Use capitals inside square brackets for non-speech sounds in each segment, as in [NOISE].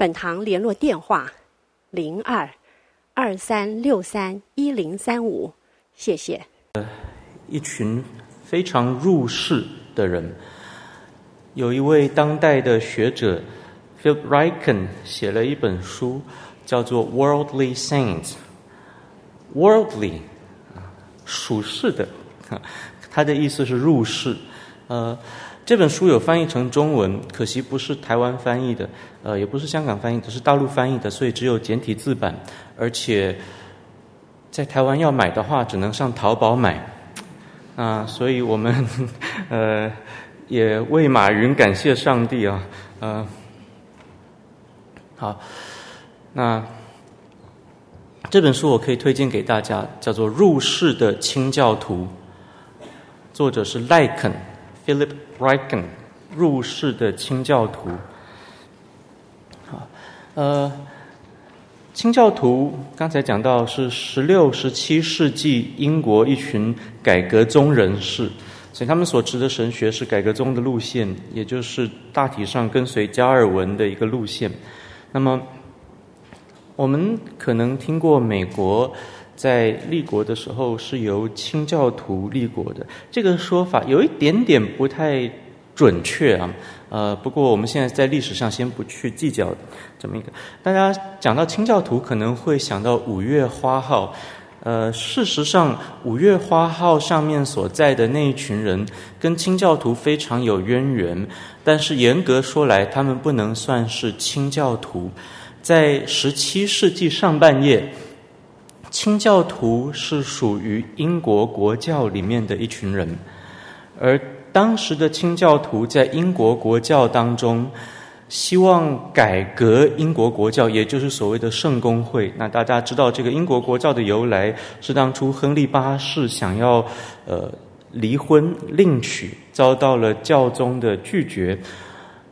本堂联络电话：零二二三六三一零三五。谢谢。一群非常入世的人，有一位当代的学者 Philip Ryken 写了一本书，叫做《Worldly Saints》。Worldly 啊，属世的，他的意思是入世，呃。这本书有翻译成中文，可惜不是台湾翻译的，呃，也不是香港翻译的，是大陆翻译的，所以只有简体字版，而且在台湾要买的话，只能上淘宝买，啊，所以我们 [LAUGHS] 呃也为马云感谢上帝啊，呃，好，那这本书我可以推荐给大家，叫做《入世的清教徒》，作者是赖肯。Philip Ryken，入世的清教徒。好，呃，清教徒刚才讲到是十六、十七世纪英国一群改革宗人士，所以他们所持的神学是改革宗的路线，也就是大体上跟随加尔文的一个路线。那么，我们可能听过美国。在立国的时候是由清教徒立国的，这个说法有一点点不太准确啊。呃，不过我们现在在历史上先不去计较这么一个。大家讲到清教徒，可能会想到五月花号。呃，事实上，五月花号上面所在的那一群人跟清教徒非常有渊源，但是严格说来，他们不能算是清教徒。在十七世纪上半叶。清教徒是属于英国国教里面的一群人，而当时的清教徒在英国国教当中，希望改革英国国教，也就是所谓的圣公会。那大家知道，这个英国国教的由来是当初亨利八世想要呃离婚另娶，遭到了教宗的拒绝，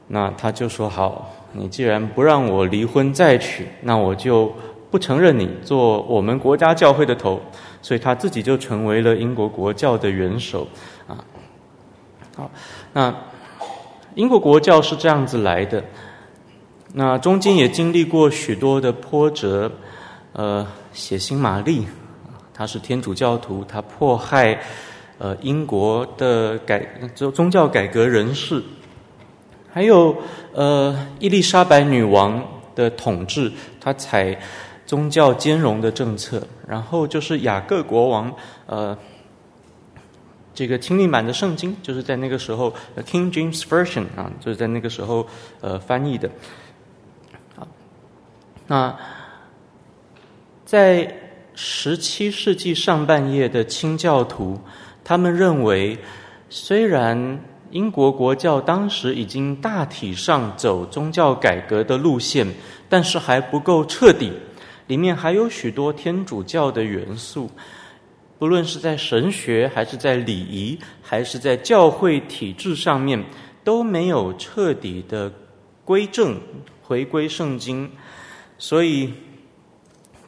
那他就说：“好，你既然不让我离婚再娶，那我就。”不承认你做我们国家教会的头，所以他自己就成为了英国国教的元首啊。好，那英国国教是这样子来的，那中间也经历过许多的波折。呃，血腥玛丽，他是天主教徒，他迫害呃英国的改宗宗教改革人士，还有呃伊丽莎白女王的统治，他采。宗教兼容的政策，然后就是雅各国王，呃，这个听力版的圣经，就是在那个时候，King James Version 啊，就是在那个时候呃翻译的。好，那在十七世纪上半叶的清教徒，他们认为，虽然英国国教当时已经大体上走宗教改革的路线，但是还不够彻底。里面还有许多天主教的元素，不论是在神学，还是在礼仪，还是在教会体制上面，都没有彻底的归正、回归圣经。所以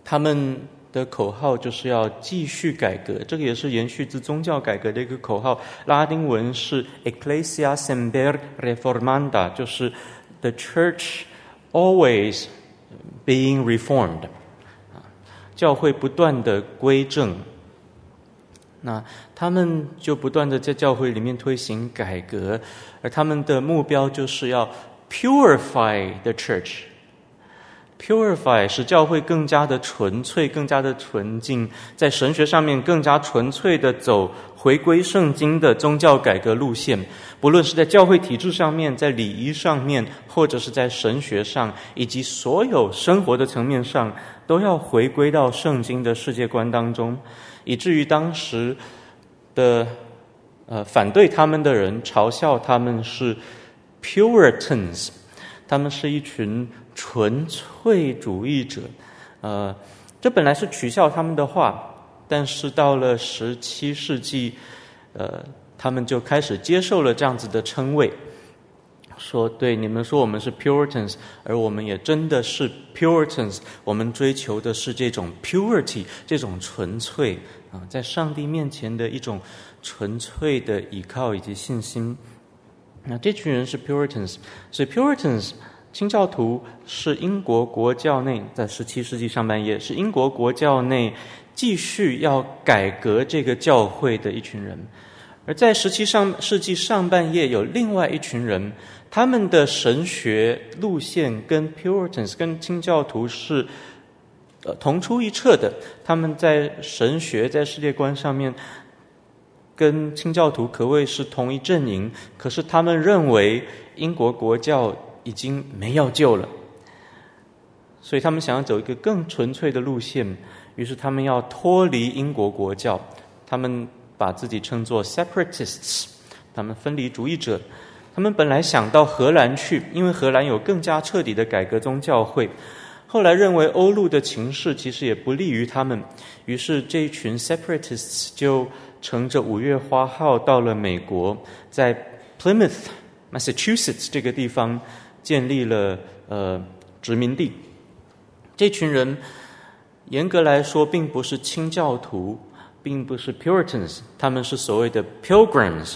他们的口号就是要继续改革，这个也是延续自宗教改革的一个口号。拉丁文是 Ecclesia semper reformanda，就是 The Church always being reformed。教会不断的归正，那他们就不断的在教会里面推行改革，而他们的目标就是要 purify the church，purify 使教会更加的纯粹，更加的纯净，在神学上面更加纯粹的走回归圣经的宗教改革路线，不论是在教会体制上面，在礼仪上面，或者是在神学上，以及所有生活的层面上。都要回归到圣经的世界观当中，以至于当时的呃反对他们的人嘲笑他们是 Puritans，他们是一群纯粹主义者。呃，这本来是取笑他们的话，但是到了十七世纪，呃，他们就开始接受了这样子的称谓。说对，你们说我们是 Puritans，而我们也真的是 Puritans。我们追求的是这种 purity，这种纯粹啊，在上帝面前的一种纯粹的依靠以及信心。那这群人是 Puritans，所以 Puritans 清教徒是英国国教内在十七世纪上半叶是英国国教内继续要改革这个教会的一群人。而在十七上世纪上半叶，有另外一群人。他们的神学路线跟 Puritans 跟清教徒是呃同出一辙的，他们在神学在世界观上面跟清教徒可谓是同一阵营，可是他们认为英国国教已经没药救了，所以他们想要走一个更纯粹的路线，于是他们要脱离英国国教，他们把自己称作 Separatists，他们分离主义者。他们本来想到荷兰去，因为荷兰有更加彻底的改革宗教会。后来认为欧陆的情势其实也不利于他们，于是这一群 separatists 就乘着五月花号到了美国，在 Plymouth, Massachusetts 这个地方建立了呃殖民地。这群人严格来说并不是清教徒，并不是 Puritans，他们是所谓的 Pilgrims。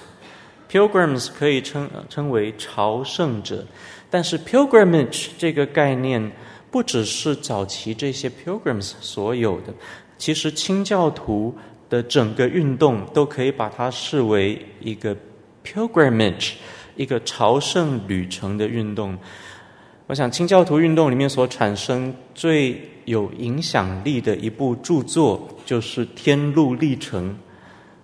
Pilgrims 可以称称为朝圣者，但是 pilgrimage 这个概念不只是早期这些 pilgrims 所有的，其实清教徒的整个运动都可以把它视为一个 pilgrimage，一个朝圣旅程的运动。我想清教徒运动里面所产生最有影响力的一部著作就是《天路历程》，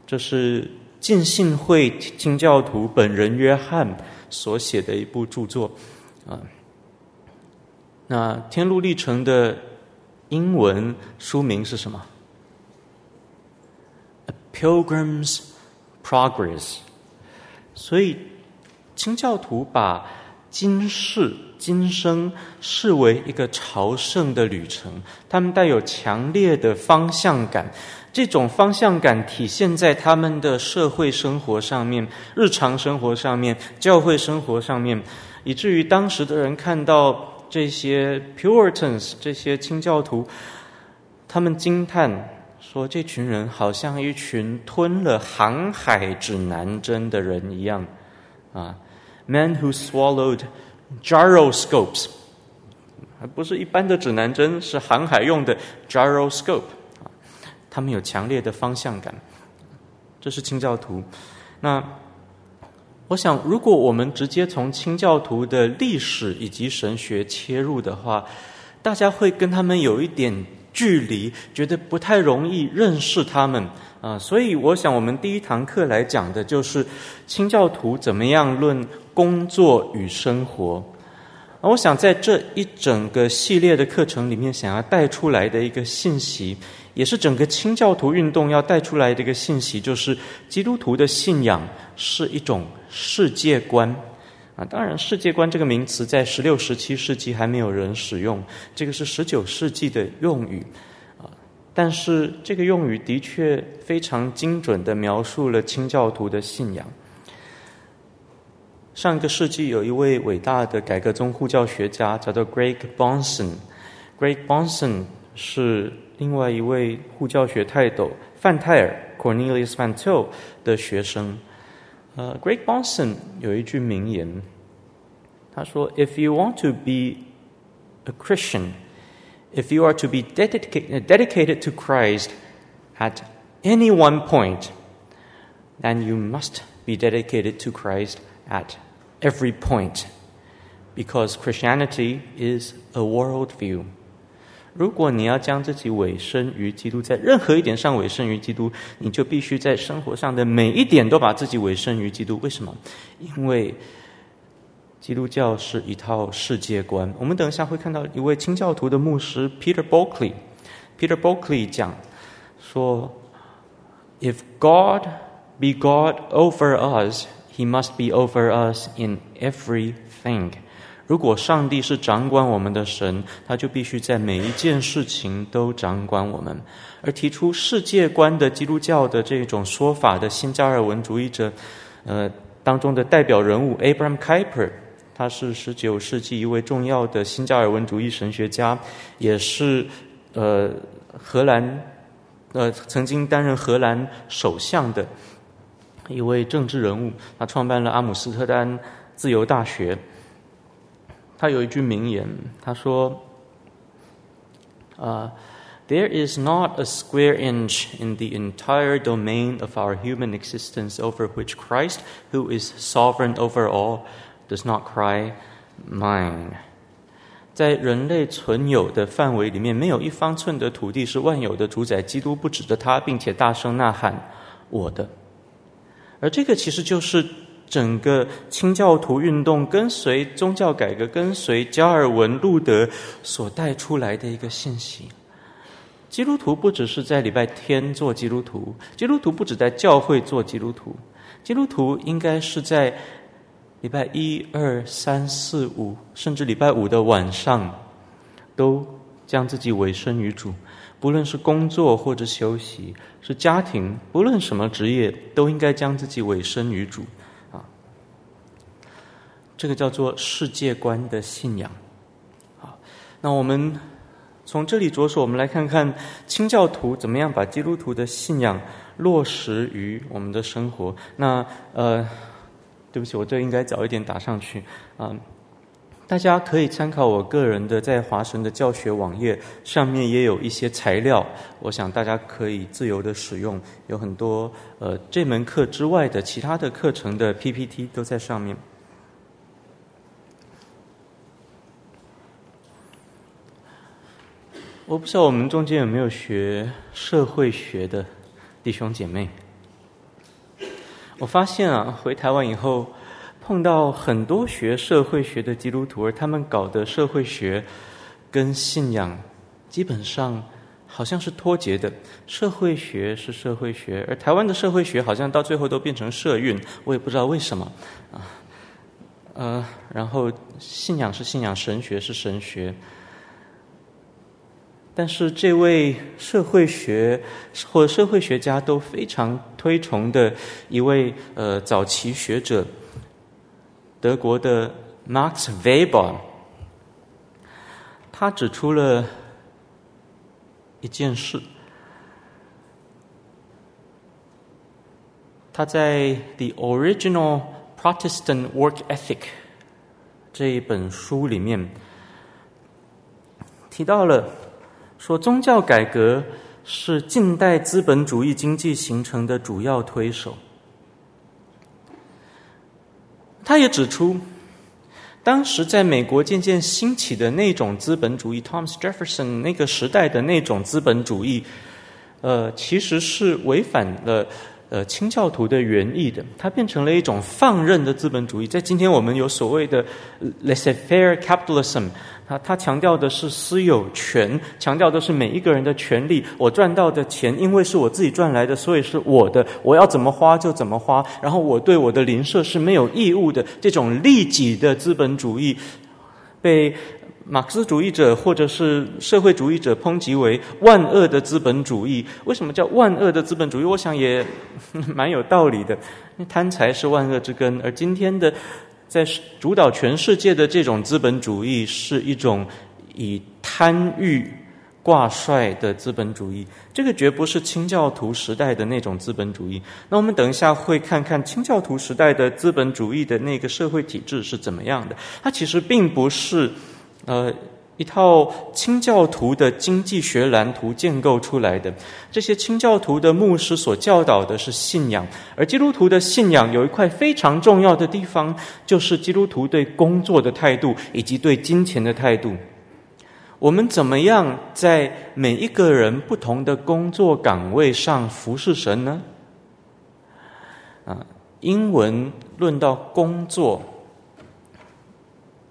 这是。浸信会清教徒本人约翰所写的一部著作，啊，那《天路历程》的英文书名是什么？A Pilgrim's Progress。所以清教徒把今世今生视为一个朝圣的旅程，他们带有强烈的方向感。这种方向感体现在他们的社会生活上面、日常生活上面、教会生活上面，以至于当时的人看到这些 Puritans 这些清教徒，他们惊叹说：“这群人好像一群吞了航海指南针的人一样。”啊，Men who swallowed gyroscopes，还不是一般的指南针，是航海用的 gyroscope。他们有强烈的方向感，这是清教徒。那我想，如果我们直接从清教徒的历史以及神学切入的话，大家会跟他们有一点距离，觉得不太容易认识他们啊。所以，我想我们第一堂课来讲的就是清教徒怎么样论工作与生活。我想在这一整个系列的课程里面，想要带出来的一个信息。也是整个清教徒运动要带出来的一个信息，就是基督徒的信仰是一种世界观啊。当然，世界观这个名词在十六、十七世纪还没有人使用，这个是十九世纪的用语。但是这个用语的确非常精准地描述了清教徒的信仰。上一个世纪有一位伟大的改革宗护教学家，叫做 Greg Bahnsen。Greg Bahnsen 是另外一位护教学泰斗范泰尔 Cornelius Van Til 的学生，呃、，Greg Bahnsen 有一句名言，他说：“If you want to be a Christian, if you are to be dedicated dedicated to Christ at any one point, then you must be dedicated to Christ at every point, because Christianity is a worldview.” 如果你要将自己委身于基督，在任何一点上委身于基督，你就必须在生活上的每一点都把自己委身于基督。为什么？因为 基督教是一套世界观。我们等一下会看到一位清教徒的牧师 Peter Berkeley，Peter Berkeley 讲说：“If God be God over us, He must be over us in everything.” 如果上帝是掌管我们的神，他就必须在每一件事情都掌管我们。而提出世界观的基督教的这种说法的新加尔文主义者，呃，当中的代表人物 Abraham Kuyper，他是十九世纪一位重要的新加尔文主义神学家，也是呃荷兰呃曾经担任荷兰首相的一位政治人物。他创办了阿姆斯特丹自由大学。他有一句名言，他说：“啊、uh,，There is not a square inch in the entire domain of our human existence over which Christ, who is sovereign over all, does not cry, Mine。”在人类存有的范围里面，没有一方寸的土地是万有的主宰，基督不指着他，并且大声呐喊：“我的。”而这个其实就是。整个清教徒运动跟随宗教改革，跟随加尔文、路德所带出来的一个信息。基督徒不只是在礼拜天做基督徒，基督徒不只在教会做基督徒，基督徒应该是在礼拜一、二、三、四、五，甚至礼拜五的晚上，都将自己委身于主。不论是工作或者休息，是家庭，不论什么职业，都应该将自己委身于主。啊这个叫做世界观的信仰。好，那我们从这里着手，我们来看看清教徒怎么样把基督徒的信仰落实于我们的生活。那呃，对不起，我这应该早一点打上去啊。大家可以参考我个人的在华神的教学网页上面也有一些材料，我想大家可以自由的使用，有很多呃这门课之外的其他的课程的 PPT 都在上面。我不知道我们中间有没有学社会学的弟兄姐妹。我发现啊，回台湾以后碰到很多学社会学的基督徒，而他们搞的社会学跟信仰基本上好像是脱节的。社会学是社会学，而台湾的社会学好像到最后都变成社运，我也不知道为什么啊。呃，然后信仰是信仰，神学是神学。但是这位社会学或社会学家都非常推崇的一位呃早期学者，德国的 Max Weber，他指出了一件事，他在《The Original Protestant Work Ethic》这一本书里面提到了。说宗教改革是近代资本主义经济形成的主要推手。他也指出，当时在美国渐渐兴起的那种资本主义，Thomas Jefferson 那个时代的那种资本主义，呃，其实是违反了呃清教徒的原意的。它变成了一种放任的资本主义。在今天我们有所谓的 laissez-faire capitalism。他他强调的是私有权，强调的是每一个人的权利。我赚到的钱，因为是我自己赚来的，所以是我的，我要怎么花就怎么花。然后我对我的邻舍是没有义务的。这种利己的资本主义，被马克思主义者或者是社会主义者抨击为万恶的资本主义。为什么叫万恶的资本主义？我想也 [LAUGHS] 蛮有道理的。贪财是万恶之根，而今天的。在主导全世界的这种资本主义，是一种以贪欲挂帅的资本主义。这个绝不是清教徒时代的那种资本主义。那我们等一下会看看清教徒时代的资本主义的那个社会体制是怎么样的。它其实并不是，呃。一套清教徒的经济学蓝图建构出来的，这些清教徒的牧师所教导的是信仰，而基督徒的信仰有一块非常重要的地方，就是基督徒对工作的态度以及对金钱的态度。我们怎么样在每一个人不同的工作岗位上服侍神呢？啊，英文论到工作。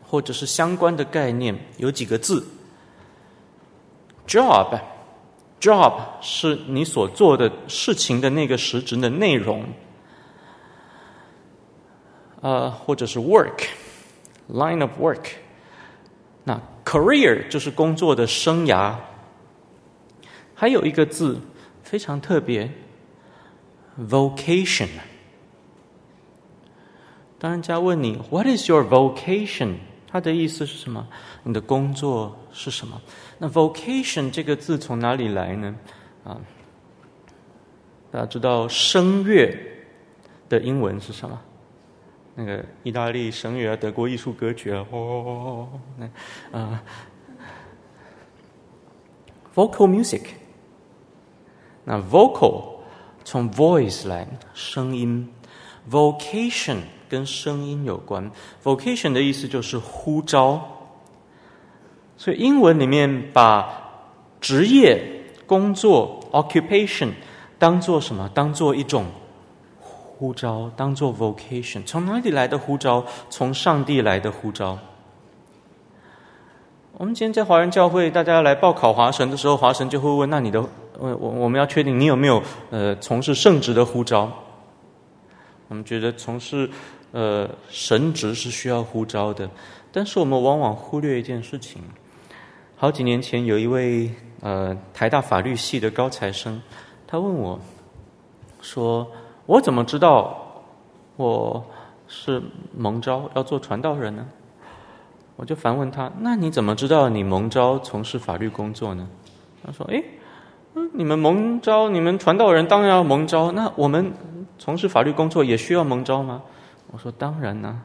或者是相关的概念，有几个字，job，job job 是你所做的事情的那个实质的内容，呃，或者是 work，line of work， 那 career 就是工作的生涯。还有一个字非常特别，vocation。当人家问你 What is your vocation？ 它的意思是什么？你的工作是什么？那 vocation 这个字从哪里来呢？啊，大家知道声乐的英文是什么？那个意大利声乐啊，德国艺术歌曲啊，哦，那啊，vocal music。那 vocal 从 voice 来，声音，vocation 跟声音有关。vocation 的意思就是呼召，所以英文里面把职业、工作 occupation 当做什么？当做一种呼召，当做 vocation。从哪里来的呼召？从上帝来的呼召。我们今天在华人教会，大家来报考华神的时候，华神就会问：那你的，我我我们要确定你有没有呃从事圣职的呼召？我们觉得从事呃神职是需要呼召的，但是我们往往忽略一件事情。好几年前，有一位呃台大法律系的高材生，他问我，说我怎么知道我是蒙召要做传道人呢？我就反问他：“那你怎么知道你蒙召从事法律工作呢？”他说：“诶，你们蒙召，你们传道人当然要蒙召。那我们从事法律工作也需要蒙召吗？”我说：“当然呢，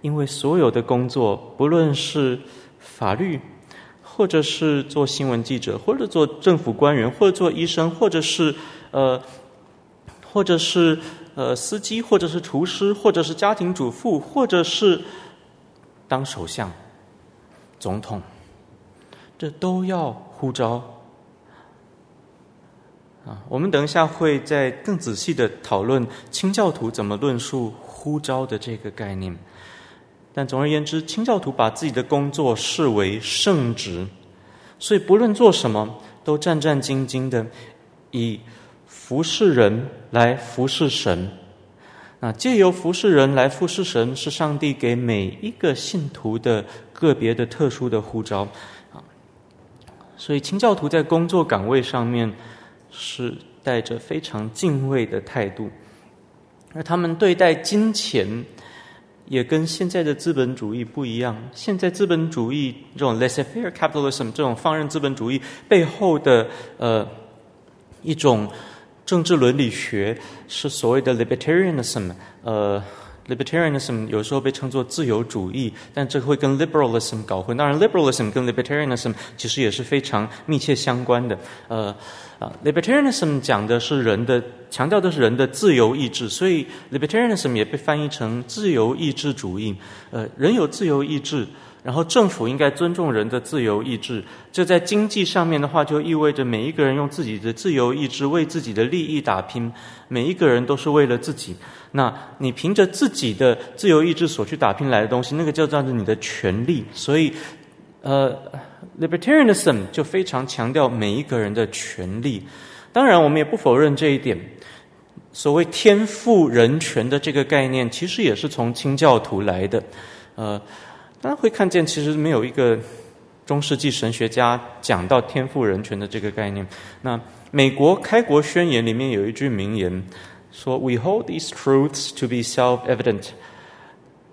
因为所有的工作，不论是法律，或者是做新闻记者，或者做政府官员，或者做医生，或者是呃，或者是呃司机，或者是厨师，或者是家庭主妇，或者是当首相。”总统，这都要呼召啊！我们等一下会再更仔细的讨论清教徒怎么论述呼召的这个概念。但总而言之，清教徒把自己的工作视为圣职，所以不论做什么，都战战兢兢的以服侍人来服侍神。那借由服侍人来服侍神，是上帝给每一个信徒的个别的特殊的呼召啊。所以清教徒在工作岗位上面是带着非常敬畏的态度，而他们对待金钱也跟现在的资本主义不一样。现在资本主义这种 laissez-faire capitalism 这种放任资本主义背后的呃一种。政治伦理学是所谓的 libertarianism，呃，libertarianism 有时候被称作自由主义，但这会跟 liberalism 搞混。当然，liberalism 跟 libertarianism 其实也是非常密切相关的。呃，啊，libertarianism 讲的是人的，强调的是人的自由意志，所以 libertarianism 也被翻译成自由意志主义。呃，人有自由意志。然后政府应该尊重人的自由意志，这在经济上面的话，就意味着每一个人用自己的自由意志为自己的利益打拼，每一个人都是为了自己。那你凭着自己的自由意志所去打拼来的东西，那个就叫做你的权利。所以，呃，libertarianism 就非常强调每一个人的权利。当然，我们也不否认这一点。所谓天赋人权的这个概念，其实也是从清教徒来的，呃。大家会看见，其实没有一个中世纪神学家讲到天赋人权的这个概念。那美国开国宣言里面有一句名言，说：“We hold these truths to be self-evident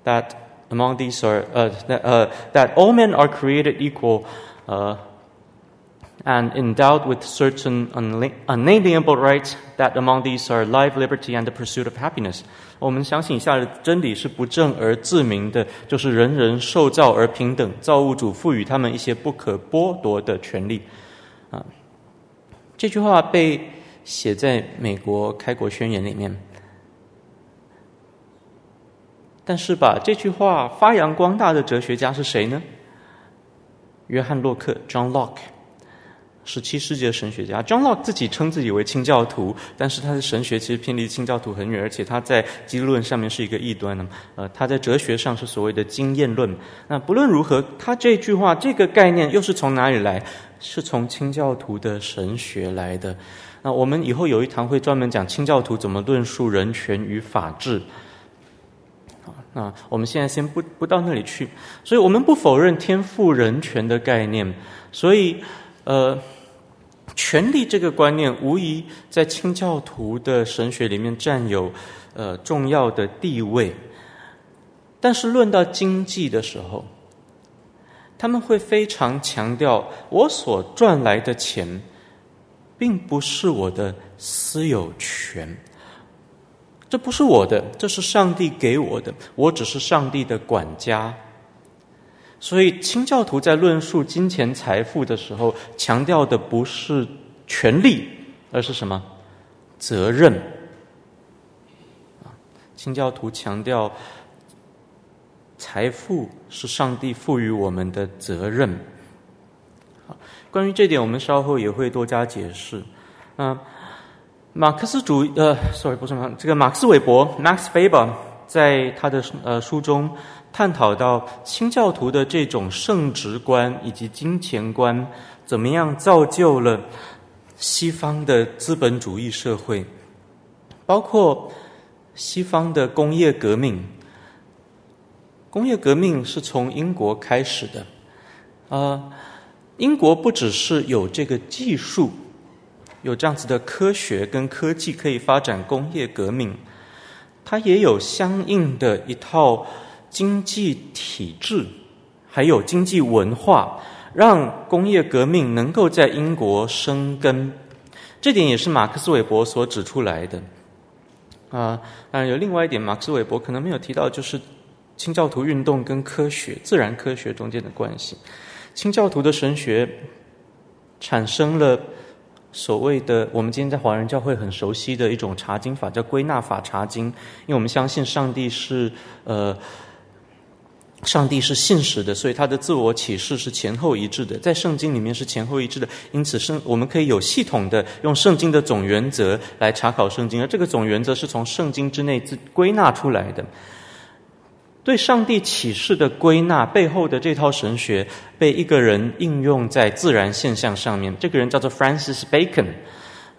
that among these are 呃呃 that all men are created equal 呃。” And endowed with certain unalienable rights, that among these are life, liberty, and the pursuit of happiness. 我们相信一下真理是不证而自明的，就是人人受造而平等，造物主赋予他们一些不可剥夺的权利。啊，这句话被写在美国开国宣言里面，但是把这句话发扬光大的哲学家是谁呢？约翰洛克 （John Locke）。十七世纪的神学家 John Locke 自己称自己为清教徒，但是他的神学其实偏离清教徒很远，而且他在基督论上面是一个异端呢。呃，他在哲学上是所谓的经验论。那不论如何，他这句话这个概念又是从哪里来？是从清教徒的神学来的。那我们以后有一堂会专门讲清教徒怎么论述人权与法治。啊，我们现在先不不到那里去，所以我们不否认天赋人权的概念，所以呃，权力这个观念无疑在清教徒的神学里面占有呃重要的地位，但是论到经济的时候，他们会非常强调我所赚来的钱，并不是我的私有权。这不是我的，这是上帝给我的，我只是上帝的管家。所以，清教徒在论述金钱财富的时候，强调的不是权利，而是什么？责任。啊，清教徒强调，财富是上帝赋予我们的责任。关于这点，我们稍后也会多加解释。啊。马克思主义，呃，sorry，不是马，这个马克思韦伯 Max Weber 在他的呃书中探讨到清教徒的这种圣职观以及金钱观，怎么样造就了西方的资本主义社会，包括西方的工业革命。工业革命是从英国开始的，呃，英国不只是有这个技术。有这样子的科学跟科技可以发展工业革命，它也有相应的一套经济体制，还有经济文化，让工业革命能够在英国生根。这点也是马克思韦伯所指出来的。啊，当然有另外一点，马克思韦伯可能没有提到，就是清教徒运动跟科学、自然科学中间的关系。清教徒的神学产生了。所谓的我们今天在华人教会很熟悉的一种查经法，叫归纳法查经，因为我们相信上帝是呃，上帝是信实的，所以他的自我启示是前后一致的，在圣经里面是前后一致的，因此圣我们可以有系统的用圣经的总原则来查考圣经，而这个总原则是从圣经之内自归纳出来的。对上帝启示的归纳背后的这套神学，被一个人应用在自然现象上面。这个人叫做 Francis Bacon。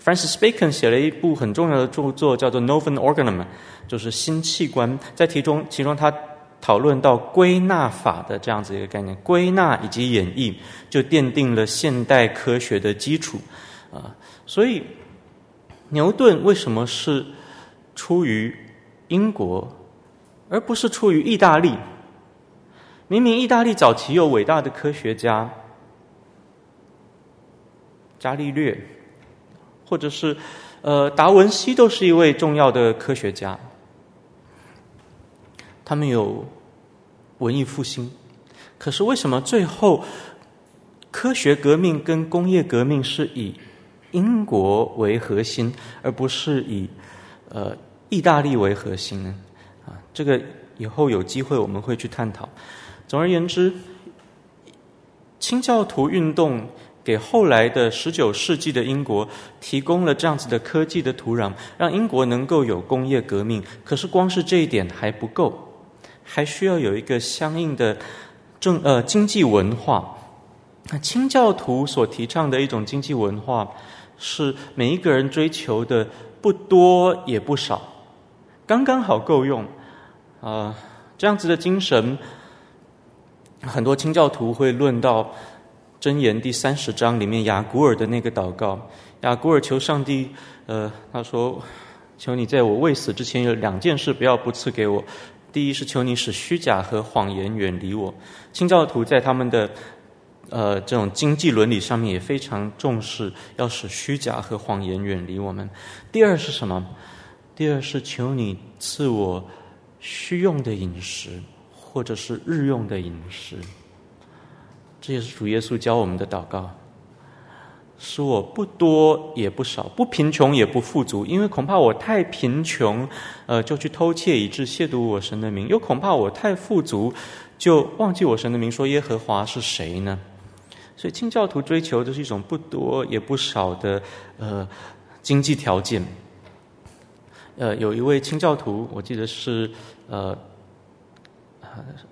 Francis Bacon 写了一部很重要的著作，叫做《Novum Organum》，就是新器官。在其中，其中他讨论到归纳法的这样子一个概念，归纳以及演绎，就奠定了现代科学的基础。啊，所以牛顿为什么是出于英国？而不是出于意大利。明明意大利早期有伟大的科学家，伽利略，或者是呃达文西，都是一位重要的科学家。他们有文艺复兴，可是为什么最后科学革命跟工业革命是以英国为核心，而不是以呃意大利为核心呢？啊这个以后有机会我们会去探讨。总而言之，清教徒运动给后来的十九世纪的英国提供了这样子的科技的土壤，让英国能够有工业革命。可是光是这一点还不够，还需要有一个相应的政呃经济文化。那清教徒所提倡的一种经济文化，是每一个人追求的不多也不少，刚刚好够用。啊、这样子的精神，很多清教徒会论到《箴言》第三十章里面雅古尔的那个祷告。雅古尔求上帝，呃，他说：“求你在我未死之前有两件事不要不赐给我。第一是求你使虚假和谎言远离我。”清教徒在他们的呃这种经济伦理上面也非常重视，要使虚假和谎言远离我们。第二是什么？第二是求你赐我。需用的饮食，或者是日用的饮食，这也是主耶稣教我们的祷告。使我不多也不少，不贫穷也不富足，因为恐怕我太贫穷，呃，就去偷窃以致亵渎我神的名；又恐怕我太富足，就忘记我神的名，说耶和华是谁呢？所以，清教徒追求的是一种不多也不少的呃经济条件。呃，有一位清教徒，我记得是呃，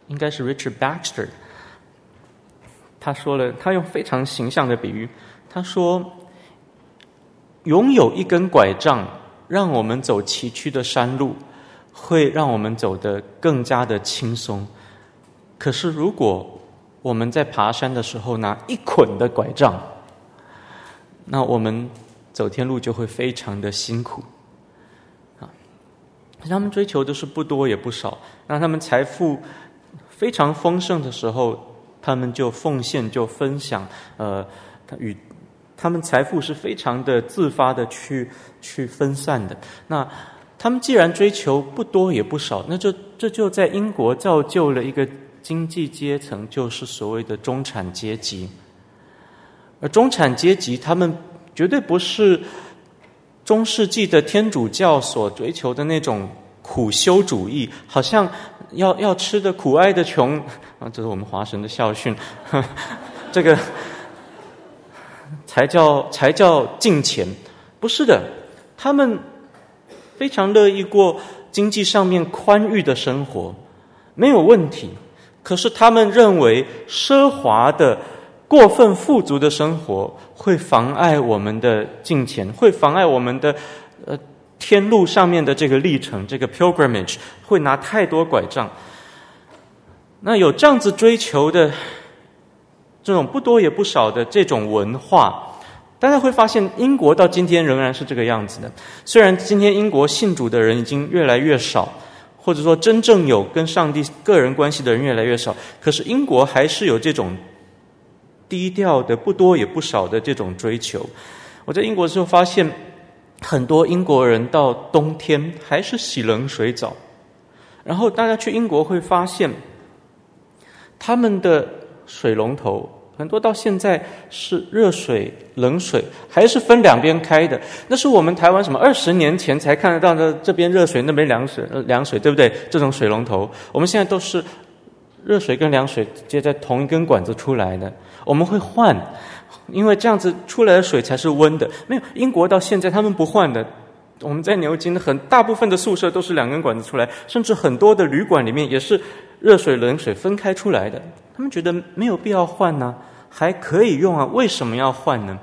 应该是 Richard Baxter，他说了，他用非常形象的比喻，他说，拥有一根拐杖，让我们走崎岖的山路，会让我们走得更加的轻松。可是如果我们在爬山的时候拿一捆的拐杖，那我们走天路就会非常的辛苦。啊，他们追求的是不多也不少，让他们财富非常丰盛的时候，他们就奉献就分享，呃，他与他们财富是非常的自发的去去分散的。那他们既然追求不多也不少，那就这就在英国造就了一个经济阶层，就是所谓的中产阶级。而中产阶级，他们绝对不是中世纪的天主教所追求的那种苦修主义，好像要要吃的苦，挨的穷啊，这是我们华神的校训，呵 [LAUGHS] 这个才叫才叫敬虔，不是的，他们非常乐意过经济上面宽裕的生活，没有问题。可是他们认为奢华的。过分富足的生活会妨碍我们的敬虔，会妨碍我们的呃天路上面的这个历程，这个 pilgrimage 会拿太多拐杖。那有这样子追求的这种不多也不少的这种文化，大家会发现英国到今天仍然是这个样子的。虽然今天英国信主的人已经越来越少，或者说真正有跟上帝个人关系的人越来越少，可是英国还是有这种。低调的不多也不少的这种追求，我在英国的时候发现，很多英国人到冬天还是洗冷水澡，然后大家去英国会发现，他们的水龙头很多到现在是热水、冷水还是分两边开的，那是我们台湾什么二十年前才看得到的，这边热水那边凉水，凉水对不对？这种水龙头，我们现在都是热水跟凉水接在同一根管子出来的。我们会换，因为这样子出来的水才是温的。没有，英国到现在他们不换的。我们在牛津的很大部分的宿舍都是两根管子出来，甚至很多的旅馆里面也是热水、冷水分开出来的。他们觉得没有必要换呢，还可以用啊，为什么要换呢？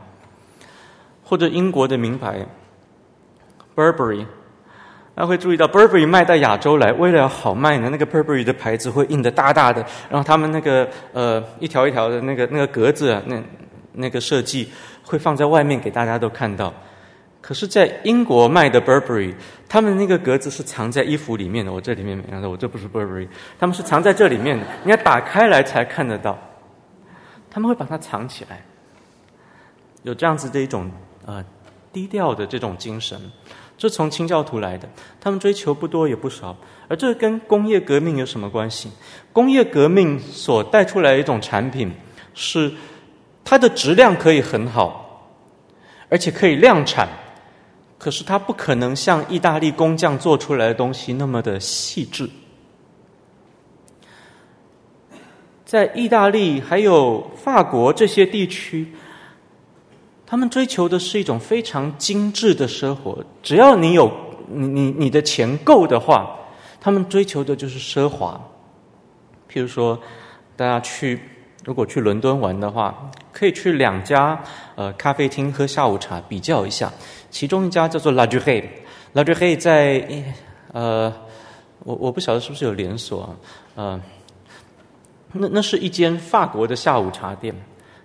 或者英国的名牌，Burberry。大家会注意到，Burberry 卖到亚洲来，为了好卖呢，那个 Burberry 的牌子会印的大大的，然后他们那个呃一条一条的那个那个格子啊，那那个设计会放在外面给大家都看到。可是，在英国卖的 Burberry，他们那个格子是藏在衣服里面的，我这里面没，我这不是 Burberry，他们是藏在这里面的，你要打开来才看得到。他们会把它藏起来，有这样子的一种呃低调的这种精神。这从清教徒来的，他们追求不多也不少，而这跟工业革命有什么关系？工业革命所带出来一种产品是它的质量可以很好，而且可以量产，可是它不可能像意大利工匠做出来的东西那么的细致。在意大利还有法国这些地区。他们追求的是一种非常精致的生活，只要你有你你你的钱够的话，他们追求的就是奢华。譬如说，大家去如果去伦敦玩的话，可以去两家呃咖啡厅喝下午茶，比较一下。其中一家叫做 La Durée，La Durée 在呃，我我不晓得是不是有连锁啊，呃，那那是一间法国的下午茶店。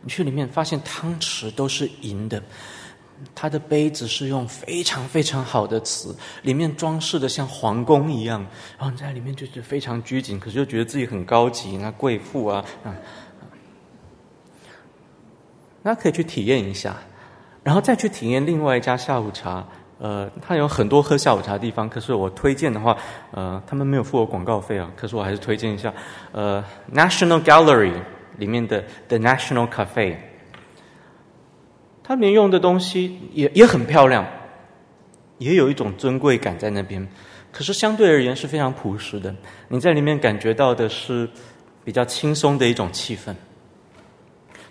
你去里面发现汤匙都是银的，它的杯子是用非常非常好的瓷，里面装饰的像皇宫一样，然后你在里面就是非常拘谨，可是又觉得自己很高级，那贵妇啊，啊，那可以去体验一下，然后再去体验另外一家下午茶，呃，它有很多喝下午茶的地方，可是我推荐的话，呃，他们没有付我广告费啊，可是我还是推荐一下，呃，National Gallery。里面的 The National Cafe，它里面用的东西也也很漂亮，也有一种尊贵感在那边。可是相对而言是非常朴实的，你在里面感觉到的是比较轻松的一种气氛。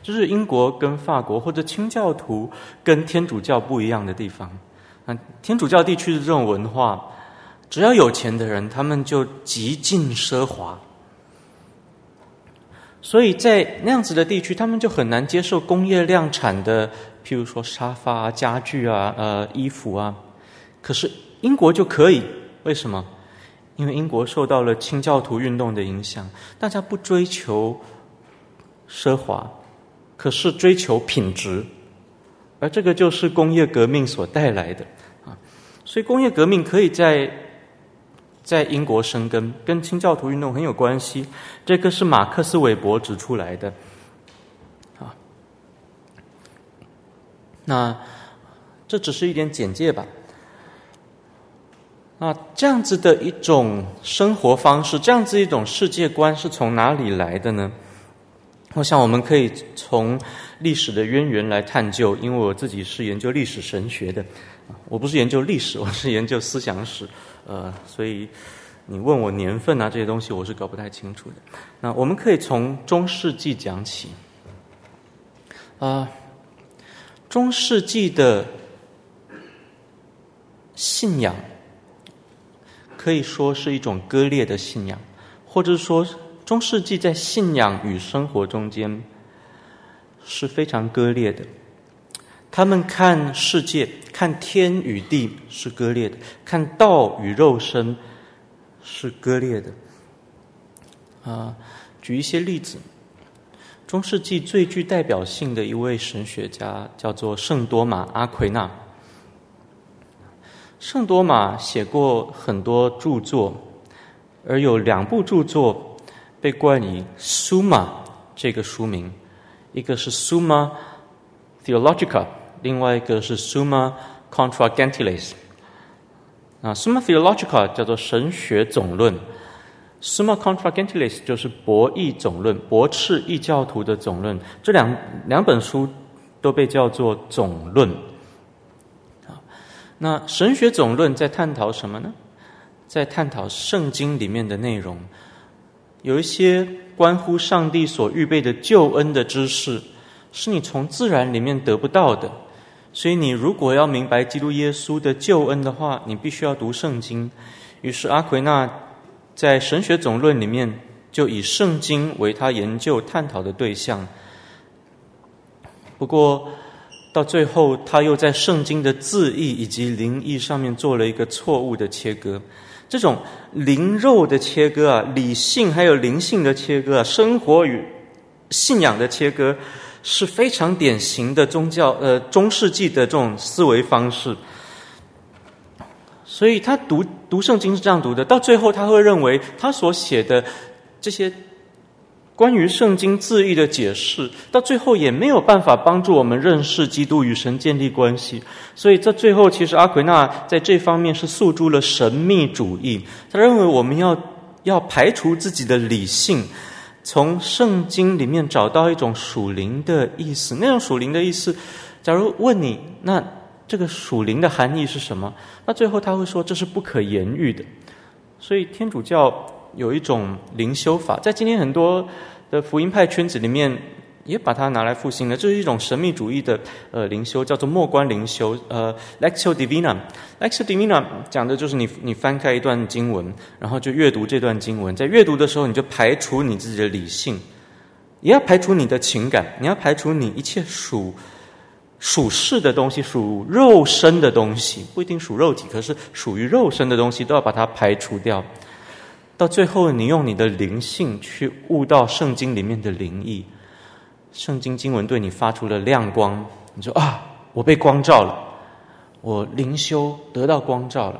就是英国跟法国或者清教徒跟天主教不一样的地方。天主教地区的这种文化，只要有钱的人，他们就极尽奢华。所以在那样子的地区，他们就很难接受工业量产的，譬如说沙发啊、家具啊、呃衣服啊。可是英国就可以，为什么？因为英国受到了清教徒运动的影响，大家不追求奢华，可是追求品质，而这个就是工业革命所带来的。所以工业革命可以在在英国生根，跟清教徒运动很有关系。这个是马克思韦伯指出来的啊。那这只是一点简介吧。啊，这样子的一种生活方式，这样子一种世界观是从哪里来的呢？我想我们可以从历史的渊源来探究，因为我自己是研究历史神学的，我不是研究历史，我是研究思想史，呃，所以你问我年份啊这些东西，我是搞不太清楚的。那我们可以从中世纪讲起，啊、中世纪的信仰。可以说是一种割裂的信仰，或者说中世纪在信仰与生活中间是非常割裂的。他们看世界、看天与地是割裂的，看道与肉身是割裂的。啊，举一些例子，中世纪最具代表性的一位神学家叫做圣多玛阿奎那。圣多玛写过很多著作，而有两部著作被冠以 “Summa” 这个书名，一个是 “Summa Theologica”，另外一个是 “Summa Contra Gentiles”。啊，“Summa Theologica” 叫做神学总论，“Summa Contra Gentiles” 就是驳异总论，驳斥异教徒的总论。这两两本书都被叫做总论。啊那神学总论在探讨什么呢？在探讨圣经里面的内容，有一些关乎上帝所预备的救恩的知识，是你从自然里面得不到的。所以，你如果要明白基督耶稣的救恩的话，你必须要读圣经。于是，阿奎那在神学总论里面就以圣经为他研究探讨的对象。不过，到最后，他又在圣经的字义以及灵意上面做了一个错误的切割。这种灵肉的切割啊，理性还有灵性的切割啊，生活与信仰的切割，是非常典型的宗教呃中世纪的这种思维方式。所以他读读圣经是这样读的，到最后他会认为他所写的这些。关于圣经字义的解释，到最后也没有办法帮助我们认识基督与神建立关系。所以，在最后，其实阿奎那在这方面是诉诸了神秘主义。他认为我们要要排除自己的理性，从圣经里面找到一种属灵的意思。那种属灵的意思，假如问你，那这个属灵的含义是什么？那最后他会说，这是不可言喻的。所以，天主教。有一种灵修法，在今天很多的福音派圈子里面，也把它拿来复兴了。这是一种神秘主义的呃灵修，叫做默观灵修，呃，Lectio Divina。Lectio Divina 讲的就是你你翻开一段经文，然后就阅读这段经文，在阅读的时候，你就排除你自己的理性，也要排除你的情感，你要排除你一切属属世的东西，属肉身的东西，不一定属肉体，可是属于肉身的东西，都要把它排除掉。到最后，你用你的灵性去悟到圣经里面的灵意，圣经经文对你发出了亮光，你说啊，我被光照了，我灵修得到光照了。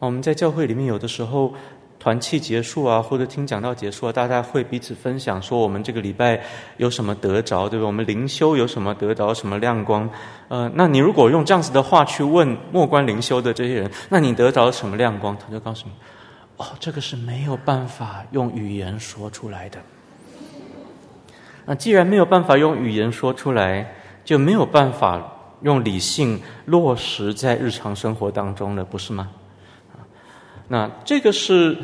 我们在教会里面有的时候团契结束啊，或者听讲道结束啊，大家会彼此分享说我们这个礼拜有什么得着，对吧？我们灵修有什么得着，什么亮光？呃，那你如果用这样子的话去问莫关灵修的这些人，那你得着什么亮光？他就告诉你。哦，这个是没有办法用语言说出来的。那既然没有办法用语言说出来，就没有办法用理性落实在日常生活当中了，不是吗？那这个是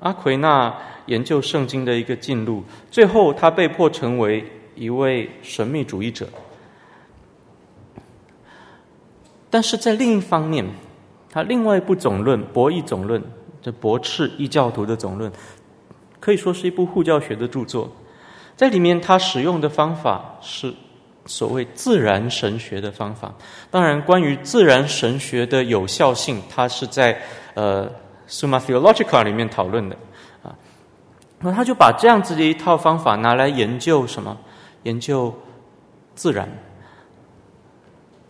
阿奎那研究圣经的一个进路，最后他被迫成为一位神秘主义者。但是在另一方面，他另外一部总论《博弈总论》。这驳斥异教徒的总论，可以说是一部护教学的著作。在里面，他使用的方法是所谓自然神学的方法。当然，关于自然神学的有效性，他是在呃 Summa Theologica 里面讨论的啊。那他就把这样子的一套方法拿来研究什么？研究自然。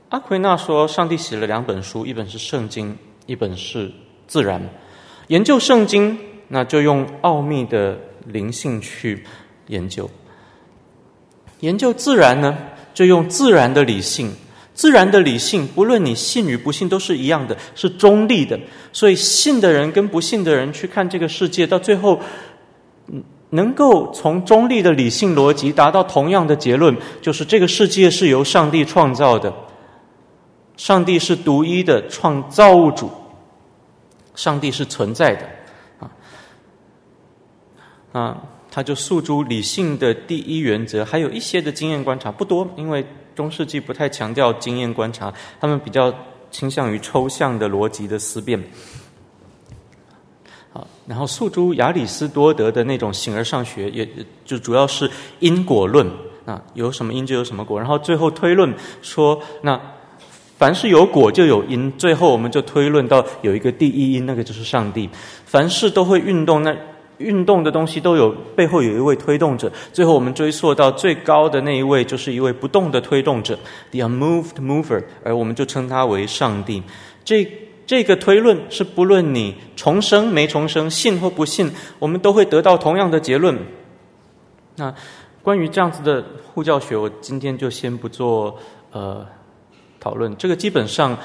阿奎那说，上帝写了两本书，一本是圣经，一本是自然。研究圣经，那就用奥秘的灵性去研究；研究自然呢，就用自然的理性。自然的理性，不论你信与不信，都是一样的，是中立的。所以，信的人跟不信的人去看这个世界，到最后，能够从中立的理性逻辑达到同样的结论，就是这个世界是由上帝创造的。上帝是独一的创造物主，上帝是存在的，啊，啊，他就诉诸理性的第一原则，还有一些的经验观察，不多，因为中世纪不太强调经验观察，他们比较倾向于抽象的逻辑的思辨，好，然后诉诸亚里斯多德的那种形而上学，也就主要是因果论，啊，有什么因就有什么果，然后最后推论说那。凡是有果就有因，最后我们就推论到有一个第一因，那个就是上帝。凡事都会运动，那运动的东西都有背后有一位推动者。最后我们追溯到最高的那一位，就是一位不动的推动者，the unmoved mover，而我们就称他为上帝。这这个推论是不论你重生没重生，信或不信，我们都会得到同样的结论。那关于这样子的护教学，我今天就先不做呃。讨论这个基本上，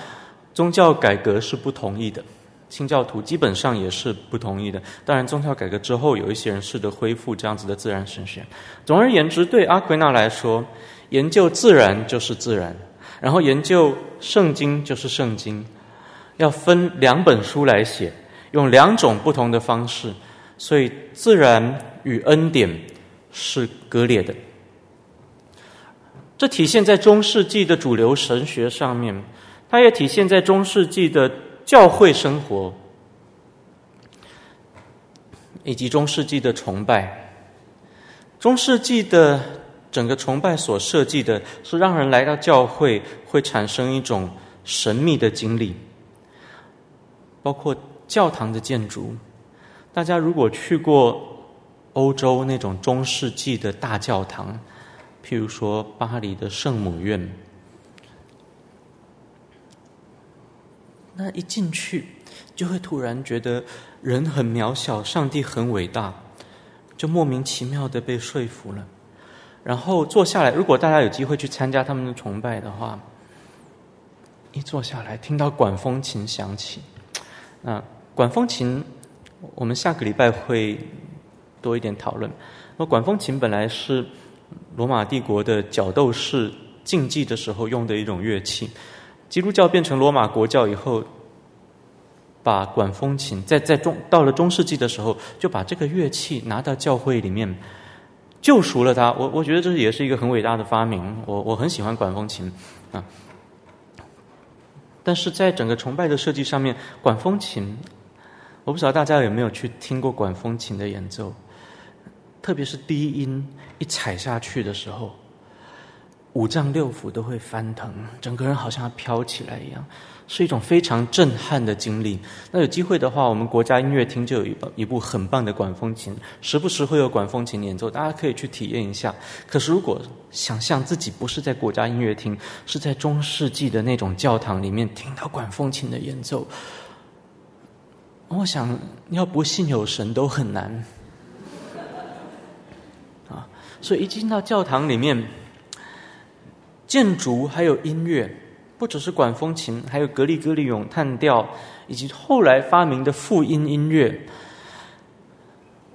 宗教改革是不同意的，清教徒基本上也是不同意的。当然，宗教改革之后，有一些人试着恢复这样子的自然神学。总而言之，对阿奎那来说，研究自然就是自然，然后研究圣经就是圣经，要分两本书来写，用两种不同的方式，所以自然与恩典是割裂的。这体现在中世纪的主流神学上面，它也体现在中世纪的教会生活，以及中世纪的崇拜。中世纪的整个崇拜所设计的是让人来到教会会产生一种神秘的经历，包括教堂的建筑。大家如果去过欧洲那种中世纪的大教堂，譬如说，巴黎的圣母院，那一进去就会突然觉得人很渺小，上帝很伟大，就莫名其妙的被说服了。然后坐下来，如果大家有机会去参加他们的崇拜的话，一坐下来听到管风琴响起，那管风琴，我们下个礼拜会多一点讨论。那管风琴本来是。罗马帝国的角斗士竞技的时候用的一种乐器，基督教变成罗马国教以后，把管风琴在在中到了中世纪的时候，就把这个乐器拿到教会里面，救赎了它。我我觉得这也是一个很伟大的发明。我我很喜欢管风琴啊，但是在整个崇拜的设计上面，管风琴，我不知道大家有没有去听过管风琴的演奏。特别是低音一踩下去的时候，五脏六腑都会翻腾，整个人好像要飘起来一样，是一种非常震撼的经历。那有机会的话，我们国家音乐厅就有一部一部很棒的管风琴，时不时会有管风琴演奏，大家可以去体验一下。可是如果想象自己不是在国家音乐厅，是在中世纪的那种教堂里面听到管风琴的演奏，我想要不信有神都很难啊。所以一进到教堂里面，建筑还有音乐，不只是管风琴，还有格里格里咏叹调，以及后来发明的复音音乐。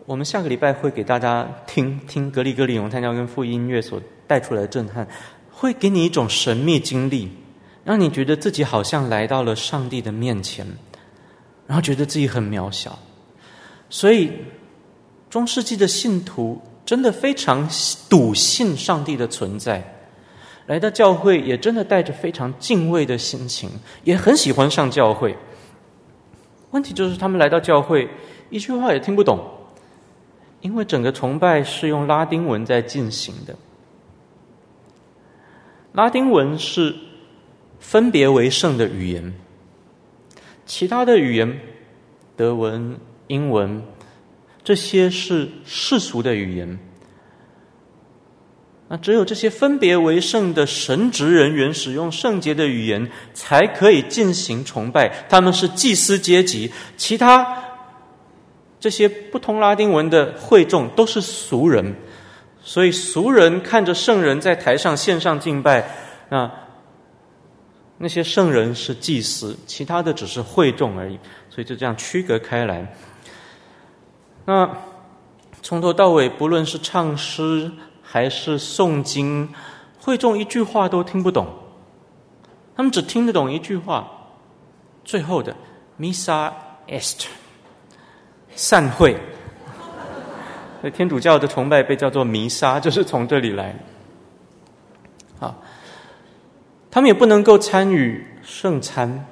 我们下个礼拜会给大家听听格里格里咏叹调跟复音音乐所带出来的震撼，会给你一种神秘经历，让你觉得自己好像来到了上帝的面前，然后觉得自己很渺小。所以中世纪的信徒。真的非常笃信上帝的存在，来到教会也真的带着非常敬畏的心情，也很喜欢上教会。问题就是他们来到教会，一句话也听不懂，因为整个崇拜是用拉丁文在进行的。拉丁文是分别为圣的语言，其他的语言德文、英文，这些是世俗的语言。那只有这些分别为圣的神职人员使用圣洁的语言，才可以进行崇拜。他们是祭司阶级，其他这些不通拉丁文的会众都是俗人。所以俗人看着圣人在台上献上敬拜，那那些圣人是祭司，其他的只是会众而已。所以就这样区隔开来。那从头到尾，不论是唱诗，还是诵经，会众一句话都听不懂，他们只听得懂一句话，最后的 “Missa est”，散会。天主教的崇拜被叫做弥撒，就是从这里来。啊，他们也不能够参与圣餐，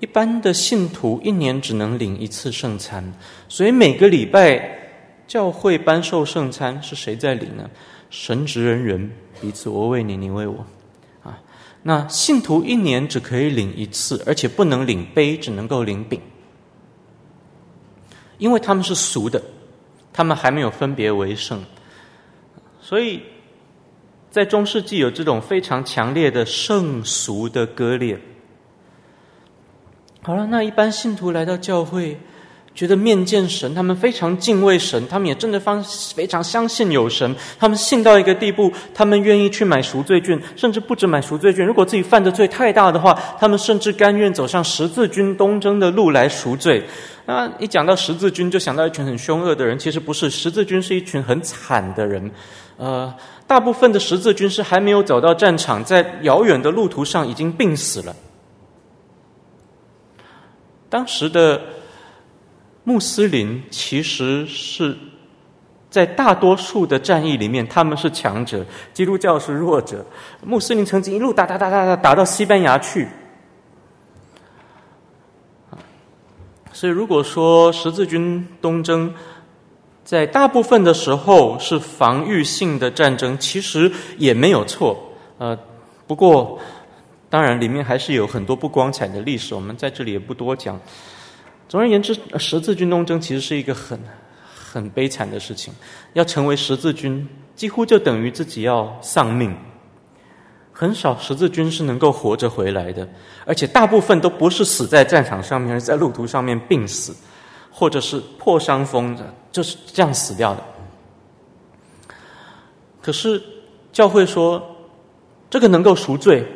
一般的信徒一年只能领一次圣餐，所以每个礼拜。教会颁授圣餐是谁在领呢？神职人员彼此，我为你，你为我。啊，那信徒一年只可以领一次，而且不能领杯，只能够领饼，因为他们是俗的，他们还没有分别为圣，所以在中世纪有这种非常强烈的圣俗的割裂。好了，那一般信徒来到教会。觉得面见神，他们非常敬畏神，他们也真的方非常相信有神。他们信到一个地步，他们愿意去买赎罪券，甚至不止买赎罪券。如果自己犯的罪太大的话，他们甚至甘愿走上十字军东征的路来赎罪。那一讲到十字军，就想到一群很凶恶的人。其实不是，十字军是一群很惨的人。呃，大部分的十字军是还没有走到战场，在遥远的路途上已经病死了。当时的。穆斯林其实是在大多数的战役里面，他们是强者，基督教是弱者。穆斯林曾经一路打打打打打打到西班牙去。所以，如果说十字军东征在大部分的时候是防御性的战争，其实也没有错。呃，不过当然里面还是有很多不光彩的历史，我们在这里也不多讲。总而言之，十字军东征其实是一个很、很悲惨的事情。要成为十字军，几乎就等于自己要丧命。很少十字军是能够活着回来的，而且大部分都不是死在战场上面，而是在路途上面病死，或者是破伤风的，就是这样死掉的。可是教会说，这个能够赎罪。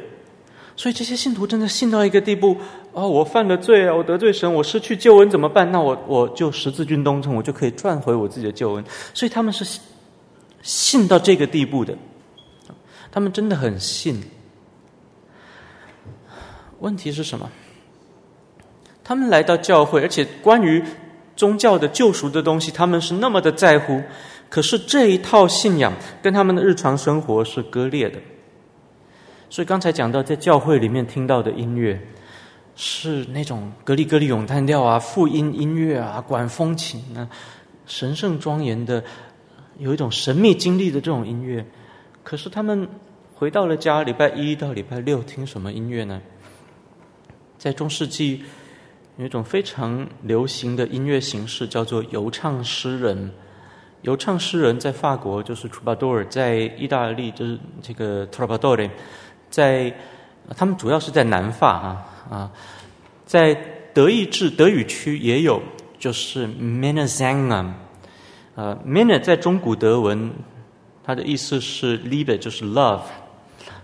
所以这些信徒真的信到一个地步，哦，我犯了罪啊，我得罪神，我失去救恩怎么办？那我我就十字军东征，我就可以赚回我自己的救恩。所以他们是信到这个地步的，他们真的很信。问题是什么？他们来到教会，而且关于宗教的救赎的东西，他们是那么的在乎，可是这一套信仰跟他们的日常生活是割裂的。所以刚才讲到，在教会里面听到的音乐，是那种格里格里咏叹调啊、复音音乐啊、管风琴啊，神圣庄严的，有一种神秘经历的这种音乐。可是他们回到了家，礼拜一到礼拜六听什么音乐呢？在中世纪有一种非常流行的音乐形式，叫做游唱诗人。游唱诗人在法国就是 Troubadour，在意大利就是这个 Trovatore。在，他们主要是在南法啊啊，在德意志德语区也有，就是 Minnesänger 呃 Minne 在中古德文，它的意思是 Liebe，就是 love，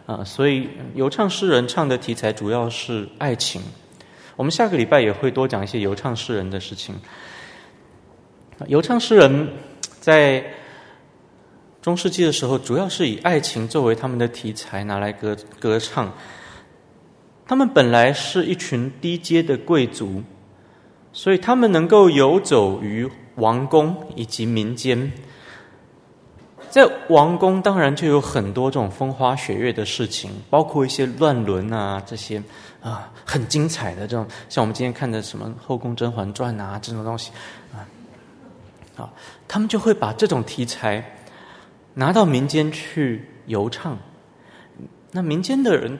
啊，所以游唱诗人唱的题材主要是爱情。我们下个礼拜也会多讲一些游唱诗人的事情。游唱诗人在。中世纪的时候，主要是以爱情作为他们的题材，拿来歌歌唱。他们本来是一群低阶的贵族，所以他们能够游走于王宫以及民间。在王宫，当然就有很多这种风花雪月的事情，包括一些乱伦啊，这些啊很精彩的这种，像我们今天看的什么《后宫甄嬛传》啊这种东西啊，啊，他们就会把这种题材。拿到民间去游唱，那民间的人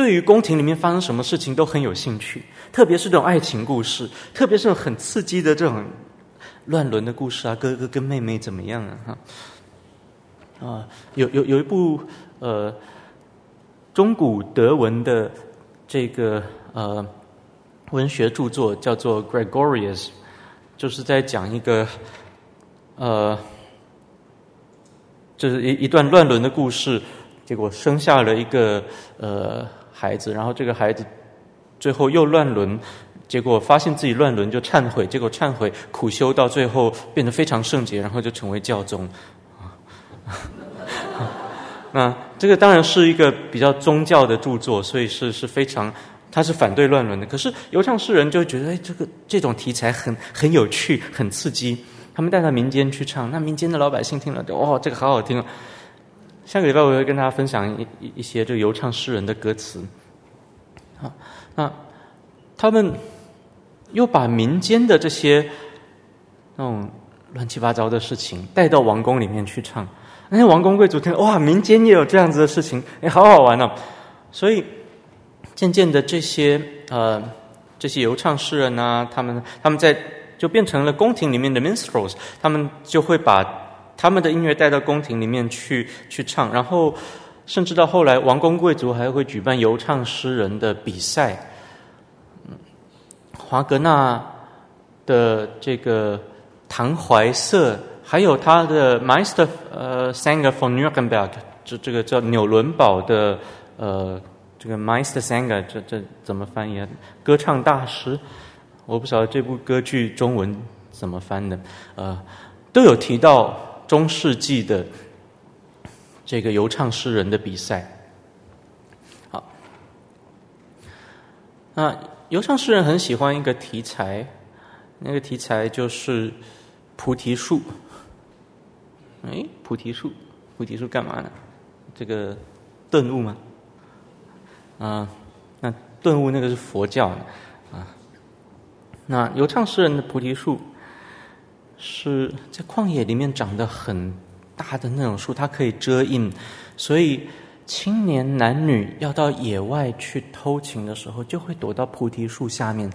对于宫廷里面发生什么事情都很有兴趣，特别是这种爱情故事，特别是很刺激的这种乱伦的故事啊，哥哥跟妹妹怎么样啊？哈，啊，有有有一部呃中古德文的这个呃文学著作叫做《Gregorius》，就是在讲一个呃，就是一一段乱伦的故事，结果生下了一个呃。孩子，然后这个孩子最后又乱伦，结果发现自己乱伦就忏悔，结果忏悔苦修到最后变得非常圣洁，然后就成为教宗。[LAUGHS] 那这个当然是一个比较宗教的著作，所以是是非常他是反对乱伦的。可是游唱诗人就觉得，哎，这个这种题材很很有趣，很刺激。他们带到民间去唱，那民间的老百姓听了就哇，这个好好听啊。下个礼拜我会跟大家分享一一些这个游唱诗人的歌词，啊，那他们又把民间的这些那种乱七八糟的事情带到王宫里面去唱，那些王公贵族听，哇，民间也有这样子的事情，哎，好好玩哦！所以渐渐的这些呃这些游唱诗人啊，他们他们在就变成了宫廷里面的 minstrels，他们就会把。他们的音乐带到宫廷里面去去唱，然后甚至到后来，王公贵族还会举办游唱诗人的比赛。华格纳的这个《唐怀瑟》，还有他的 Meister 呃 Sänger von Nürnberg，这这个叫纽伦堡的呃这个 Meister Sänger，这这怎么翻译啊？歌唱大师，我不晓得这部歌剧中文怎么翻的，呃，都有提到。中世纪的这个游唱诗人的比赛，好，那游唱诗人很喜欢一个题材，那个题材就是菩提树。哎，菩提树，菩提树干嘛呢？这个顿悟吗？啊，那顿悟那个是佛教啊。那游唱诗人的菩提树。是在旷野里面长得很大的那种树，它可以遮荫，所以青年男女要到野外去偷情的时候，就会躲到菩提树下面。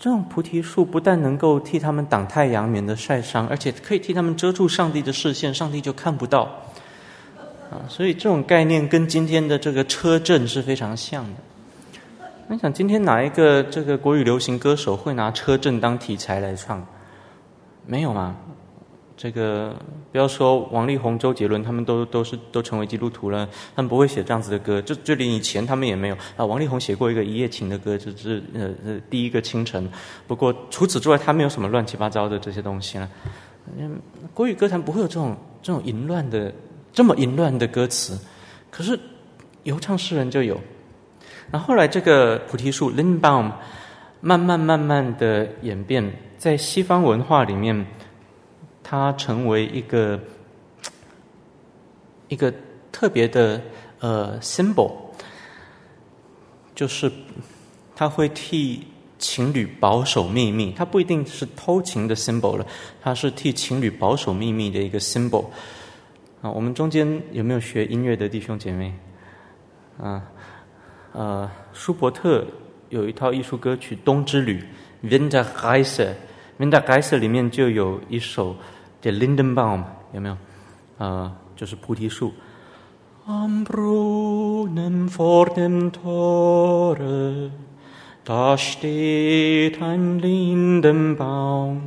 这种菩提树不但能够替他们挡太阳，免得晒伤，而且可以替他们遮住上帝的视线，上帝就看不到。啊，所以这种概念跟今天的这个车震是非常像的。你想，今天哪一个这个国语流行歌手会拿车震当题材来唱？没有嘛？这个不要说王力宏、周杰伦，他们都都是都成为基督徒了，他们不会写这样子的歌。就就连以前他们也没有啊。王力宏写过一个一夜情的歌，就是呃呃第一个清晨。不过除此之外，他没有什么乱七八糟的这些东西了。嗯，国语歌坛不会有这种这种淫乱的这么淫乱的歌词，可是游唱诗人就有。然后后来这个菩提树 （Linbaum） 慢慢慢慢的演变。在西方文化里面，它成为一个一个特别的呃 symbol，就是它会替情侣保守秘密。它不一定是偷情的 symbol 了，它是替情侣保守秘密的一个 symbol。啊，我们中间有没有学音乐的弟兄姐妹？啊，呃，舒伯特有一套艺术歌曲《冬之旅》（Winterreise）。《Winterreise》里面就有一首叫《Lindenbaum》，有没有？呃，就是菩提树。Am Brunnen vor dem Tore, da steht ein Lindenbaum。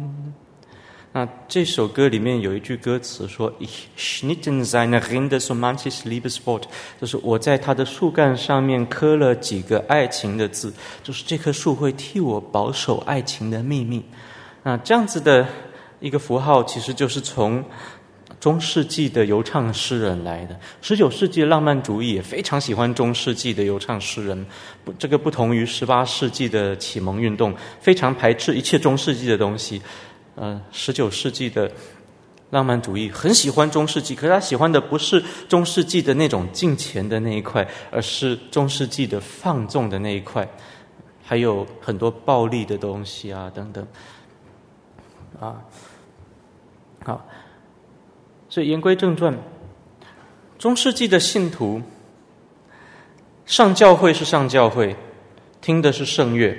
那这首歌里面有一句歌词说：“Ich schnitt in seine Rinde so manches Liebeswort。”就是我在他的树干上面刻了几个爱情的字，就是这棵树会替我保守爱情的秘密。那这样子的一个符号，其实就是从中世纪的游唱诗人来的。十九世纪浪漫主义也非常喜欢中世纪的游唱诗人，不，这个不同于十八世纪的启蒙运动，非常排斥一切中世纪的东西。呃，十九世纪的浪漫主义很喜欢中世纪，可是他喜欢的不是中世纪的那种金钱的那一块，而是中世纪的放纵的那一块，还有很多暴力的东西啊，等等。啊，好，所以言归正传，中世纪的信徒，上教会是上教会，听的是圣乐；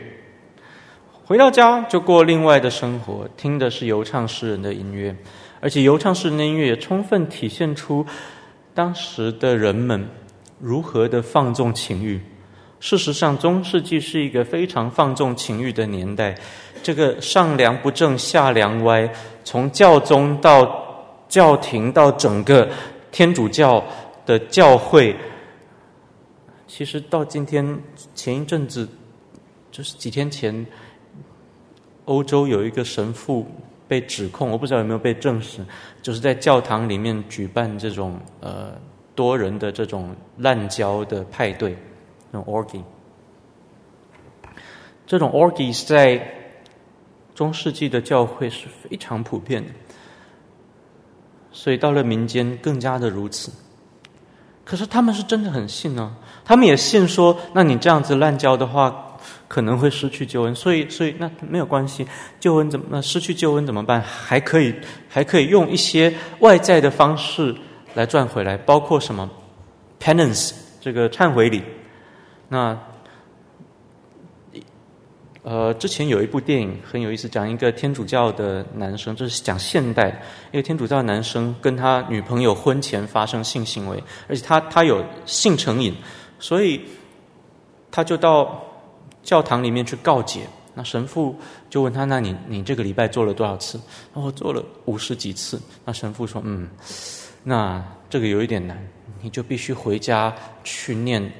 回到家就过另外的生活，听的是游唱诗人的音乐。而且游唱诗人的音乐也充分体现出当时的人们如何的放纵情欲。事实上，中世纪是一个非常放纵情欲的年代。这个上梁不正下梁歪，从教宗到教廷到整个天主教的教会，其实到今天前一阵子，就是几天前，欧洲有一个神父被指控，我不知道有没有被证实，就是在教堂里面举办这种呃多人的这种滥交的派对。这种 orgy，这种 orgy 在中世纪的教会是非常普遍的，所以到了民间更加的如此。可是他们是真的很信呢、他们也信说，那你这样子滥交的话，可能会失去救恩，所以所以那没有关系，救恩怎么那失去救恩怎么办？还可以还可以用一些外在的方式来赚回来，包括什么 penance 这个忏悔礼。那，呃，之前有一部电影很有意思，讲一个天主教的男生，这是讲现代一个天主教男生跟他女朋友婚前发生性行为，而且他他有性成瘾，所以他就到教堂里面去告解。那神父就问他：“那你你这个礼拜做了多少次？”然后做了五十几次。那神父说：“嗯，那这个有一点难，你就必须回家去念。”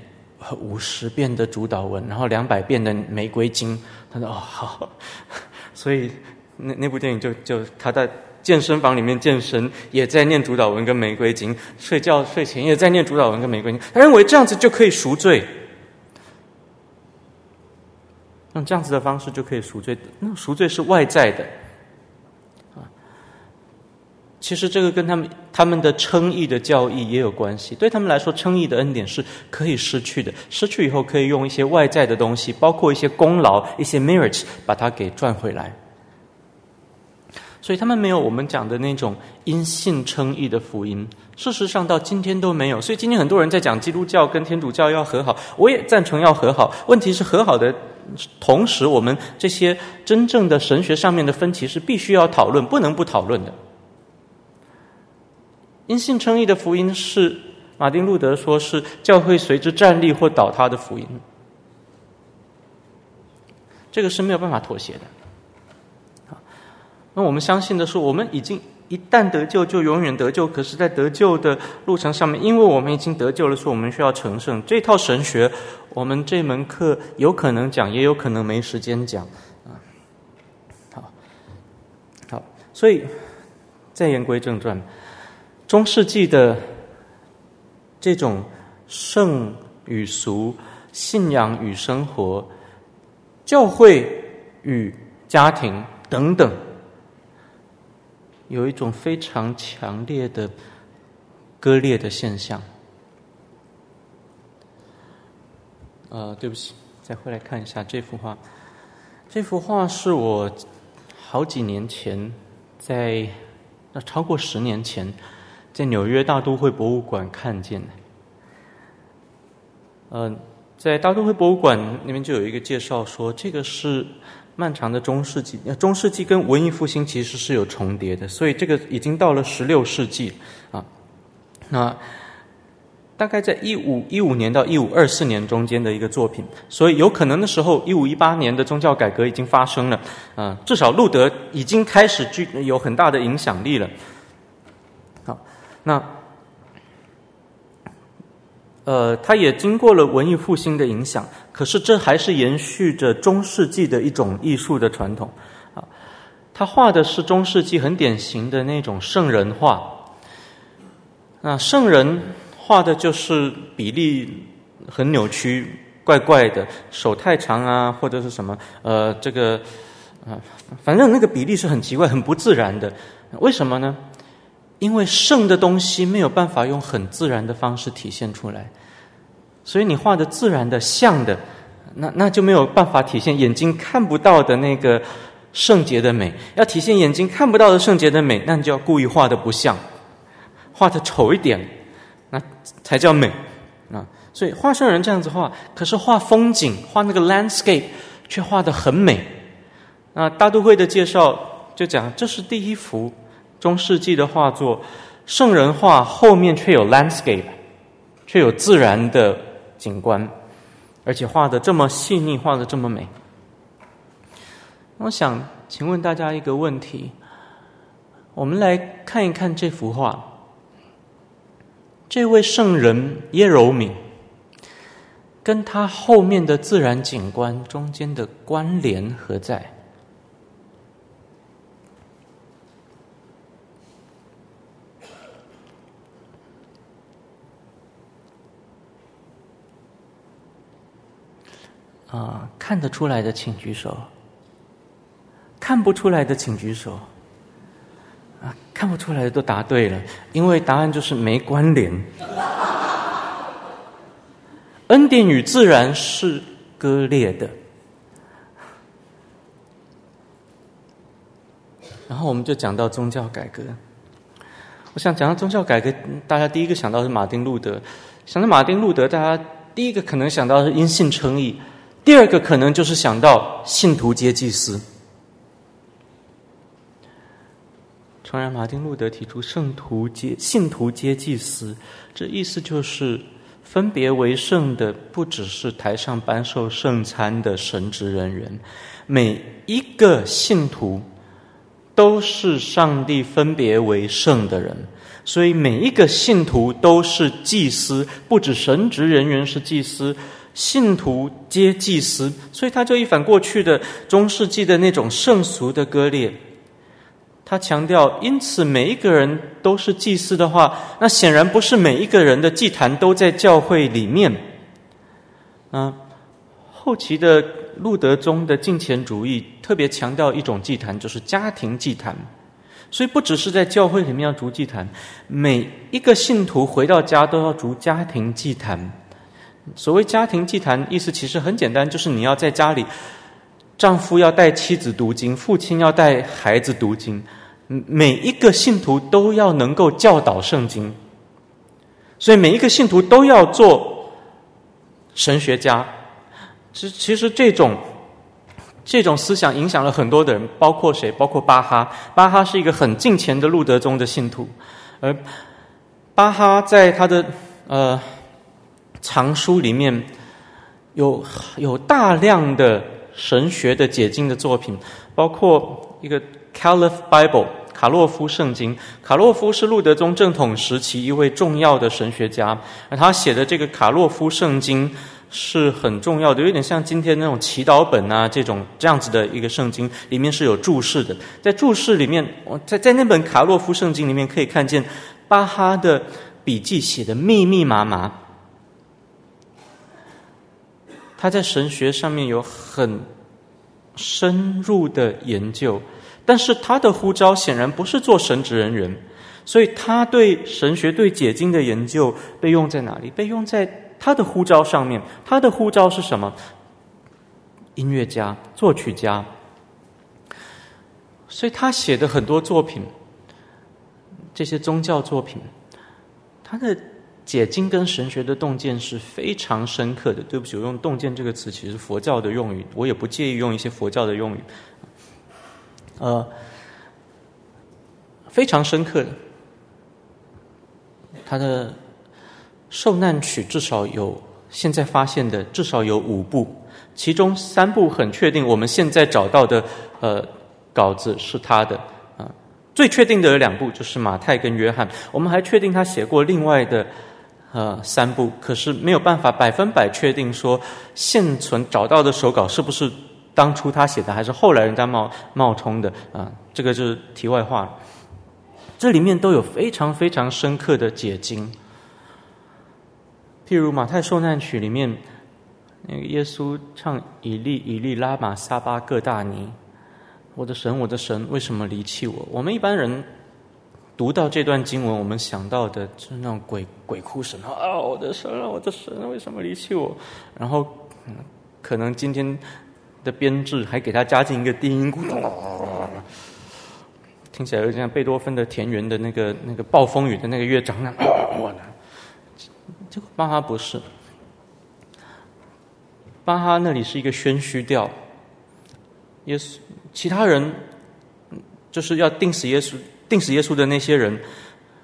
五十遍的主导文，然后两百遍的玫瑰经。他说：“哦，好。[LAUGHS] ”所以那那部电影就就他在健身房里面健身，也在念主导文跟玫瑰经；睡觉睡前也在念主导文跟玫瑰经。他认为这样子就可以赎罪，用这样子的方式就可以赎罪。那赎罪是外在的。其实这个跟他们他们的称义的教义也有关系。对他们来说，称义的恩典是可以失去的，失去以后可以用一些外在的东西，包括一些功劳、一些 merits，把它给赚回来。所以他们没有我们讲的那种因信称义的福音。事实上，到今天都没有。所以今天很多人在讲基督教跟天主教要和好，我也赞成要和好。问题是和好的同时，我们这些真正的神学上面的分歧是必须要讨论，不能不讨论的。因信称义的福音是马丁路德说是教会随之站立或倒塌的福音，这个是没有办法妥协的。那我们相信的是，我们已经一旦得救就永远得救。可是，在得救的路程上面，因为我们已经得救了，所以我们需要成圣。这套神学，我们这门课有可能讲，也有可能没时间讲。啊，好，好，所以再言归正传。中世纪的这种圣与俗、信仰与生活、教会与家庭等等，有一种非常强烈的割裂的现象。呃，对不起，再回来看一下这幅画。这幅画是我好几年前，在那超过十年前。在纽约大都会博物馆看见的，嗯，在大都会博物馆那边就有一个介绍说，这个是漫长的中世纪。中世纪跟文艺复兴其实是有重叠的，所以这个已经到了十六世纪啊。那大概在一五一五年到一五二四年中间的一个作品，所以有可能的时候，一五一八年的宗教改革已经发生了，啊，至少路德已经开始具有很大的影响力了。那，呃，他也经过了文艺复兴的影响，可是这还是延续着中世纪的一种艺术的传统啊。他画的是中世纪很典型的那种圣人画。那圣人画的就是比例很扭曲、怪怪的，手太长啊，或者是什么，呃，这个啊，反正那个比例是很奇怪、很不自然的。为什么呢？因为圣的东西没有办法用很自然的方式体现出来，所以你画的自然的像的，那那就没有办法体现眼睛看不到的那个圣洁的美。要体现眼睛看不到的圣洁的美，那你就要故意画的不像，画的丑一点，那才叫美啊。所以画圣人这样子画，可是画风景、画那个 landscape 却画得很美。那大都会的介绍就讲，这是第一幅中世纪的画作，圣人画后面却有 landscape，却有自然的景观，而且画的这么细腻，画的这么美。我想请问大家一个问题：我们来看一看这幅画，这位圣人耶柔敏。跟他后面的自然景观中间的关联何在？啊，看得出来的请举手。看不出来的请举手。啊，看不出来的都答对了，因为答案就是没关联。[LAUGHS] 恩典与自然是割裂的，然后我们就讲到宗教改革。我想讲到宗教改革，大家第一个想到是马丁路德。想到马丁路德，大家第一个可能想到是因信称义，第二个可能就是想到信徒皆祭司。诚然，马丁路德提出圣徒皆信徒皆祭司，这意思就是。分别为圣的不只是台上颁授圣餐的神职人员，每一个信徒都是上帝分别为圣的人，所以每一个信徒都是祭司，不止神职人员是祭司，信徒皆祭司，所以他就一反过去的中世纪的那种圣俗的割裂。他强调，因此每一个人都是祭司的话，那显然不是每一个人的祭坛都在教会里面。啊，后期的路德宗的敬虔主义特别强调一种祭坛，就是家庭祭坛。所以不只是在教会里面要逐祭坛，每一个信徒回到家都要逐家庭祭坛。所谓家庭祭坛，意思其实很简单，就是你要在家里，丈夫要带妻子读经，父亲要带孩子读经。每一个信徒都要能够教导圣经，所以每一个信徒都要做神学家。其其实这种这种思想影响了很多的人，包括谁？包括巴哈。巴哈是一个很敬虔的路德宗的信徒，而巴哈在他的呃藏书里面有有大量的神学的解经的作品，包括一个。Caliph Bible，卡洛夫圣经。卡洛夫是路德宗正统时期一位重要的神学家，而他写的这个卡洛夫圣经是很重要的，有点像今天那种祈祷本啊，这种这样子的一个圣经，里面是有注释的。在注释里面，在在那本卡洛夫圣经里面可以看见巴哈的笔记写的密密麻麻，他在神学上面有很深入的研究。但是他的呼召显然不是做神职人员，所以他对神学、对解经的研究被用在哪里？被用在他的呼召上面。他的呼召是什么？音乐家、作曲家。所以他写的很多作品，这些宗教作品，他的解经跟神学的洞见是非常深刻的。对不起，我用“洞见”这个词，其实佛教的用语，我也不介意用一些佛教的用语。呃，非常深刻的，他的受难曲至少有现在发现的至少有五部，其中三部很确定，我们现在找到的呃稿子是他的啊、最确定的有两部，就是马太跟约翰。我们还确定他写过另外的呃三部，可是没有办法百分百确定说现存找到的手稿是不是。当初他写的还是后来人家冒冒充的啊？这个就是题外话了。这里面都有非常非常深刻的解经。譬如马太受难曲里面，那个耶稣唱“以利以利拉玛撒巴各大尼”，我的神，我的神，为什么离弃我？我们一般人读到这段经文，我们想到的就是那种鬼鬼哭神号啊！我的神啊，我的神，为什么离弃我？然后，可能今天。的编制还给他加进一个低音鼓，听起来有点像贝多芬的《田园》的那个那个暴风雨的那个乐章那样。这个巴哈不是，巴哈那里是一个宣虚调，耶稣其他人就是要定死耶稣、定死耶稣的那些人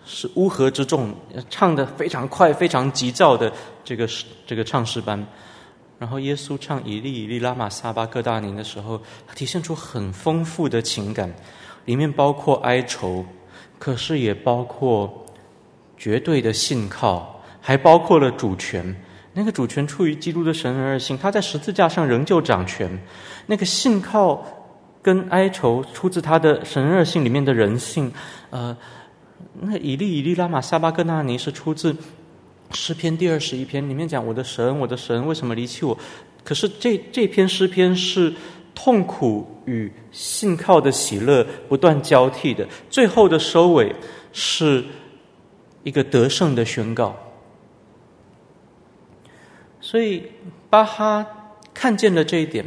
是乌合之众，唱得非常快、非常急躁的这个这个唱诗班。然后耶稣唱一粒一粒拉玛撒巴各大宁的时候，他体现出很丰富的情感，里面包括哀愁，可是也包括绝对的信靠，还包括了主权。那个主权出于基督的神而性，他在十字架上仍旧掌权。那个信靠跟哀愁出自他的神而性里面的人性。呃，那以利以利拉玛撒巴格纳尼是出自。诗篇第二十一篇里面讲：“我的神，我的神，为什么离弃我？”可是这这篇诗篇是痛苦与信靠的喜乐不断交替的，最后的收尾是一个得胜的宣告。所以巴哈看见了这一点。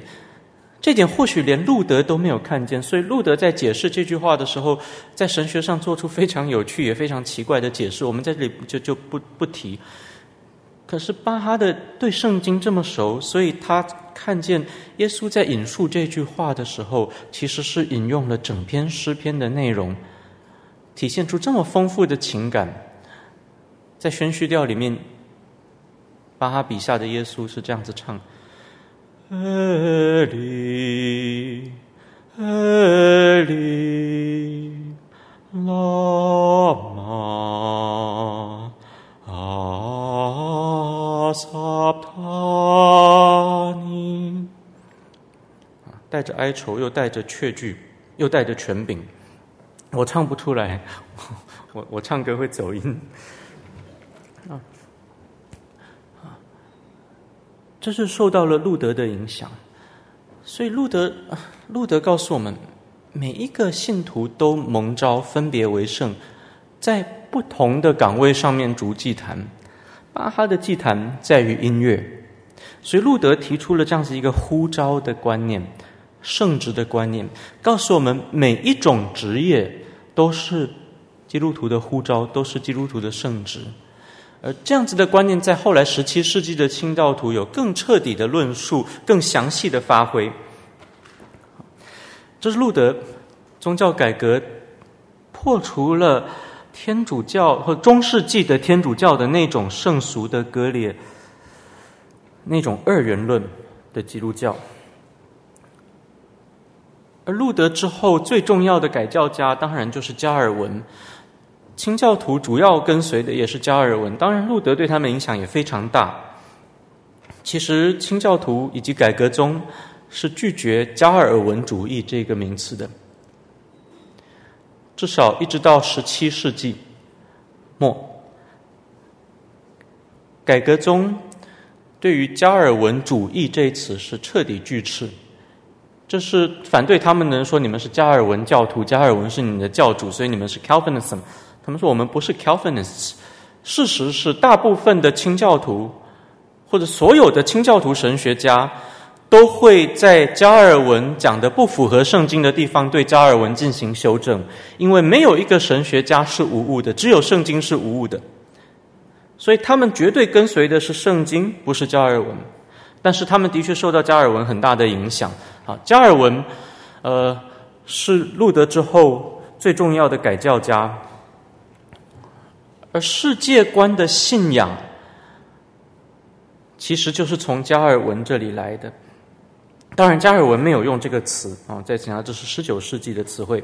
这点或许连路德都没有看见，所以路德在解释这句话的时候，在神学上做出非常有趣也非常奇怪的解释。我们在这里就就不不提。可是巴哈的对圣经这么熟，所以他看见耶稣在引述这句话的时候，其实是引用了整篇诗篇的内容，体现出这么丰富的情感。在宣叙调里面，巴哈笔下的耶稣是这样子唱。埃里，埃里，拉玛，阿撒他尼，带着哀愁，又带着确据，又带着权柄。我唱不出来，[LAUGHS] 我我唱歌会走音。这是受到了路德的影响，所以路德路德告诉我们，每一个信徒都蒙召分别为圣，在不同的岗位上面筑祭坛。巴哈的祭坛在于音乐，所以路德提出了这样子一个呼召的观念、圣职的观念，告诉我们每一种职业都是基督徒的呼召，都是基督徒的圣职。而这样子的观念，在后来十七世纪的清教徒有更彻底的论述、更详细的发挥。这是路德宗教改革破除了天主教和中世纪的天主教的那种圣俗的割裂、那种二元论的基督教。而路德之后最重要的改教家，当然就是加尔文。清教徒主要跟随的也是加尔文，当然路德对他们影响也非常大。其实清教徒以及改革宗是拒绝加尔文主义这个名词的，至少一直到十七世纪末，改革宗对于加尔文主义这一词是彻底拒斥，这是反对他们的人说，你们是加尔文教徒，加尔文是你们的教主，所以你们是 Calvinism。他们说我们不是 Calvinists，事实是大部分的清教徒或者所有的清教徒神学家都会在加尔文讲的不符合圣经的地方对加尔文进行修正，因为没有一个神学家是无误的，只有圣经是无误的，所以他们绝对跟随的是圣经，不是加尔文。但是他们的确受到加尔文很大的影响。啊，加尔文，呃，是路德之后最重要的改教家。而世界观的信仰，其实就是从加尔文这里来的。当然，加尔文没有用这个词啊，再强调这是十九世纪的词汇。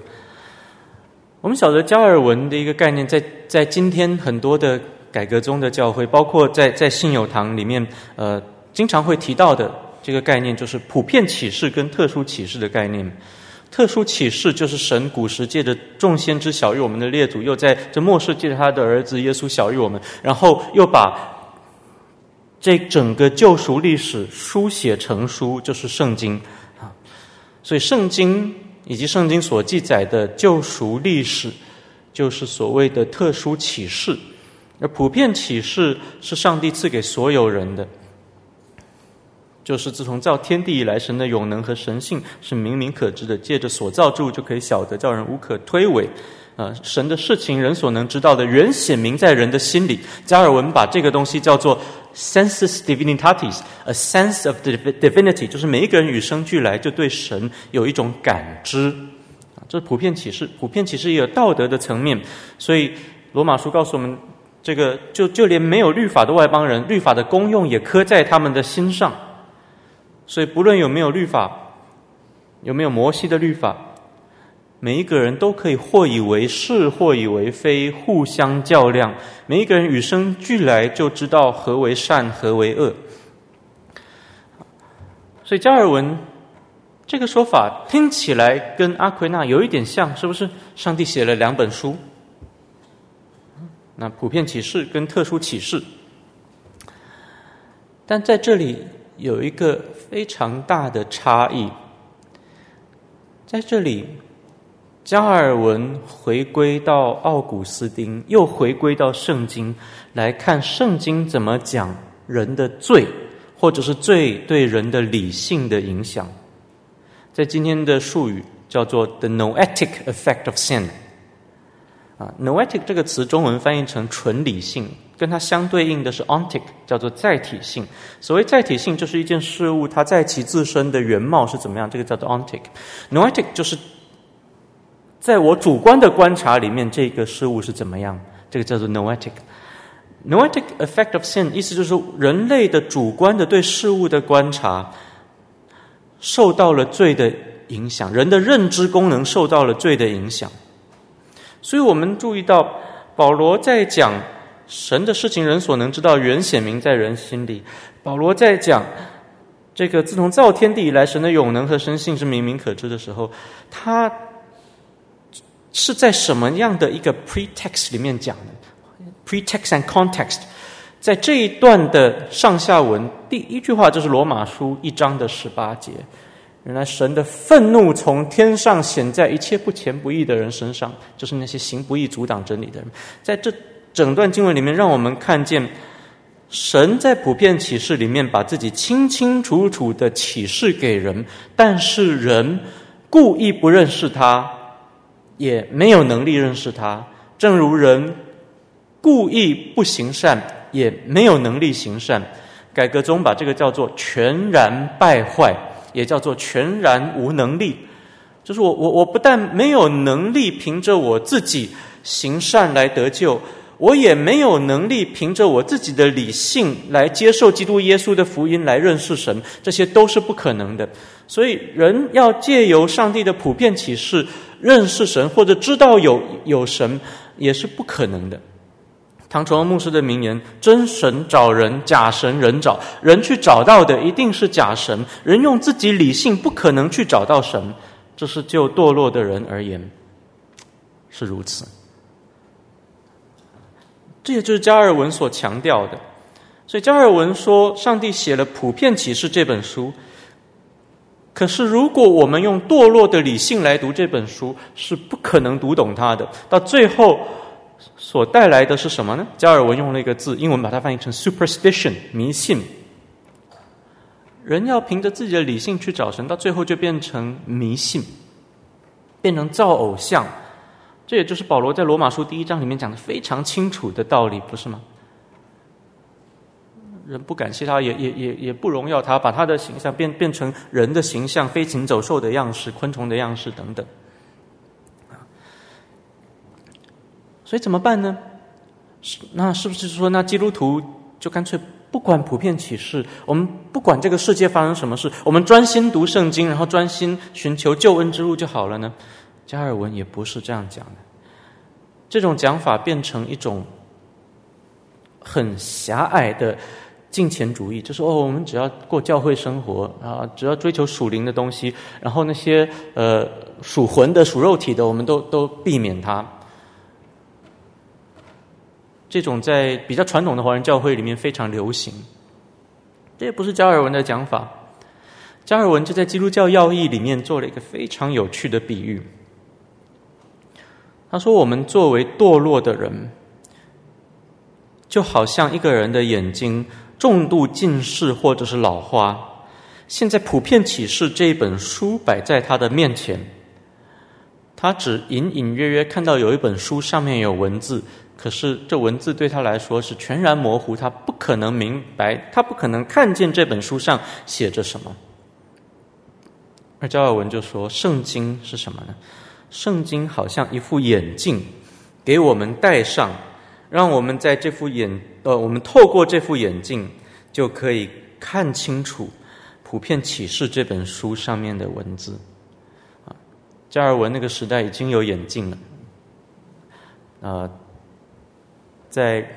我们晓得加尔文的一个概念在，在在今天很多的改革宗的教会，包括在在信友堂里面，呃，经常会提到的这个概念，就是普遍启示跟特殊启示的概念。特殊启示就是神古时借着众先知晓諭我们的列祖，又在这末世借着他的儿子耶稣晓諭我们，然后又把这整个救赎历史书写成书，就是圣经啊。所以圣经以及圣经所记载的救赎历史，就是所谓的特殊启示，而普遍启示是上帝赐给所有人的。就是自从造天地以来，神的永能和神性是明明可知的，借着所造之物就可以晓得，叫人无可推诿。啊、神的事情人所能知道的，原显明在人的心里。加尔文把这个东西叫做 sensus divinitatis，a sense of divinity，就是每一个人与生俱来就对神有一种感知啊，这是普遍启示。普遍启示也有道德的层面，所以罗马书告诉我们，这个就就连没有律法的外邦人，律法的功用也刻在他们的心上。所以不论有没有律法，有没有摩西的律法。每一个人都可以或以为是，或以为非，互相较量。每一个人与生俱来就知道何为善，何为恶。所以加尔文这个说法听起来跟阿奎那有一点像，是不是？上帝写了两本书，那普遍启示跟特殊启示，但在这里有一个非常大的差异，在这里。加尔文回归到奥古斯丁，又回归到圣经来看圣经怎么讲人的罪，或者是罪对人的理性的影响。在今天的术语叫做 “the noetic effect of sin”。啊，“noetic” 这个词中文翻译成纯理性，跟它相对应的是 “ontic”，叫做载体性。所谓载体性，就是一件事物它在其自身的原貌是怎么样，这个叫做 “ontic”。“noetic” 就是。在我主观的观察里面，这个事物是怎么样？这个叫做 noetic。noetic effect of sin，意思就是人类的主观的对事物的观察受到了罪的影响，人的认知功能受到了罪的影响。所以我们注意到，保罗在讲神的事情，人所能知道，原显明在人心里。保罗在讲这个自从造天地以来，神的永能和生性是明明可知的时候，他。是在什么样的一个 pretext 里面讲的？pretext and context，在这一段的上下文，第一句话就是罗马书一章的十八节。原来神的愤怒从天上显在一切不虔不义的人身上，就是那些行不义、阻挡真理的人。在这整段经文里面，让我们看见神在普遍启示里面把自己清清楚楚的启示给人，但是人故意不认识他。也没有能力认识他，正如人故意不行善，也没有能力行善。改革中把这个叫做全然败坏，也叫做全然无能力。就是我我我不但没有能力凭着我自己行善来得救，我也没有能力凭着我自己的理性来接受基督耶稣的福音来认识神，这些都是不可能的。所以人要借由上帝的普遍启示。认识神或者知道有有神也是不可能的。唐崇荣牧师的名言：“真神找人，假神人找。人去找到的一定是假神，人用自己理性不可能去找到神。这是就堕落的人而言是如此。这也就是加尔文所强调的。所以加尔文说，上帝写了《普遍启示》这本书。”可是，如果我们用堕落的理性来读这本书，是不可能读懂它的。到最后，所带来的是什么呢？加尔文用了一个字，英文把它翻译成 “superstition”，迷信。人要凭着自己的理性去找神，到最后就变成迷信，变成造偶像。这也就是保罗在罗马书第一章里面讲的非常清楚的道理，不是吗？人不感谢他，也也也也不荣耀他，把他的形象变变成人的形象，飞禽走兽的样式，昆虫的样式等等。所以怎么办呢？是那是不是说，那基督徒就干脆不管普遍启示，我们不管这个世界发生什么事，我们专心读圣经，然后专心寻求救恩之路就好了呢？加尔文也不是这样讲的。这种讲法变成一种很狭隘的。金钱主义就是哦，我们只要过教会生活啊，只要追求属灵的东西，然后那些呃属魂的、属肉体的，我们都都避免它。这种在比较传统的华人教会里面非常流行。这也不是加尔文的讲法，加尔文就在《基督教要义》里面做了一个非常有趣的比喻。他说：“我们作为堕落的人，就好像一个人的眼睛。”重度近视或者是老花，现在普遍启示这一本书摆在他的面前，他只隐隐约约看到有一本书上面有文字，可是这文字对他来说是全然模糊，他不可能明白，他不可能看见这本书上写着什么。而加尔文就说：“圣经是什么呢？圣经好像一副眼镜，给我们戴上，让我们在这副眼，呃，我们透过这副眼镜就可以看清楚。”普遍启示这本书上面的文字，啊，加尔文那个时代已经有眼镜了，呃，在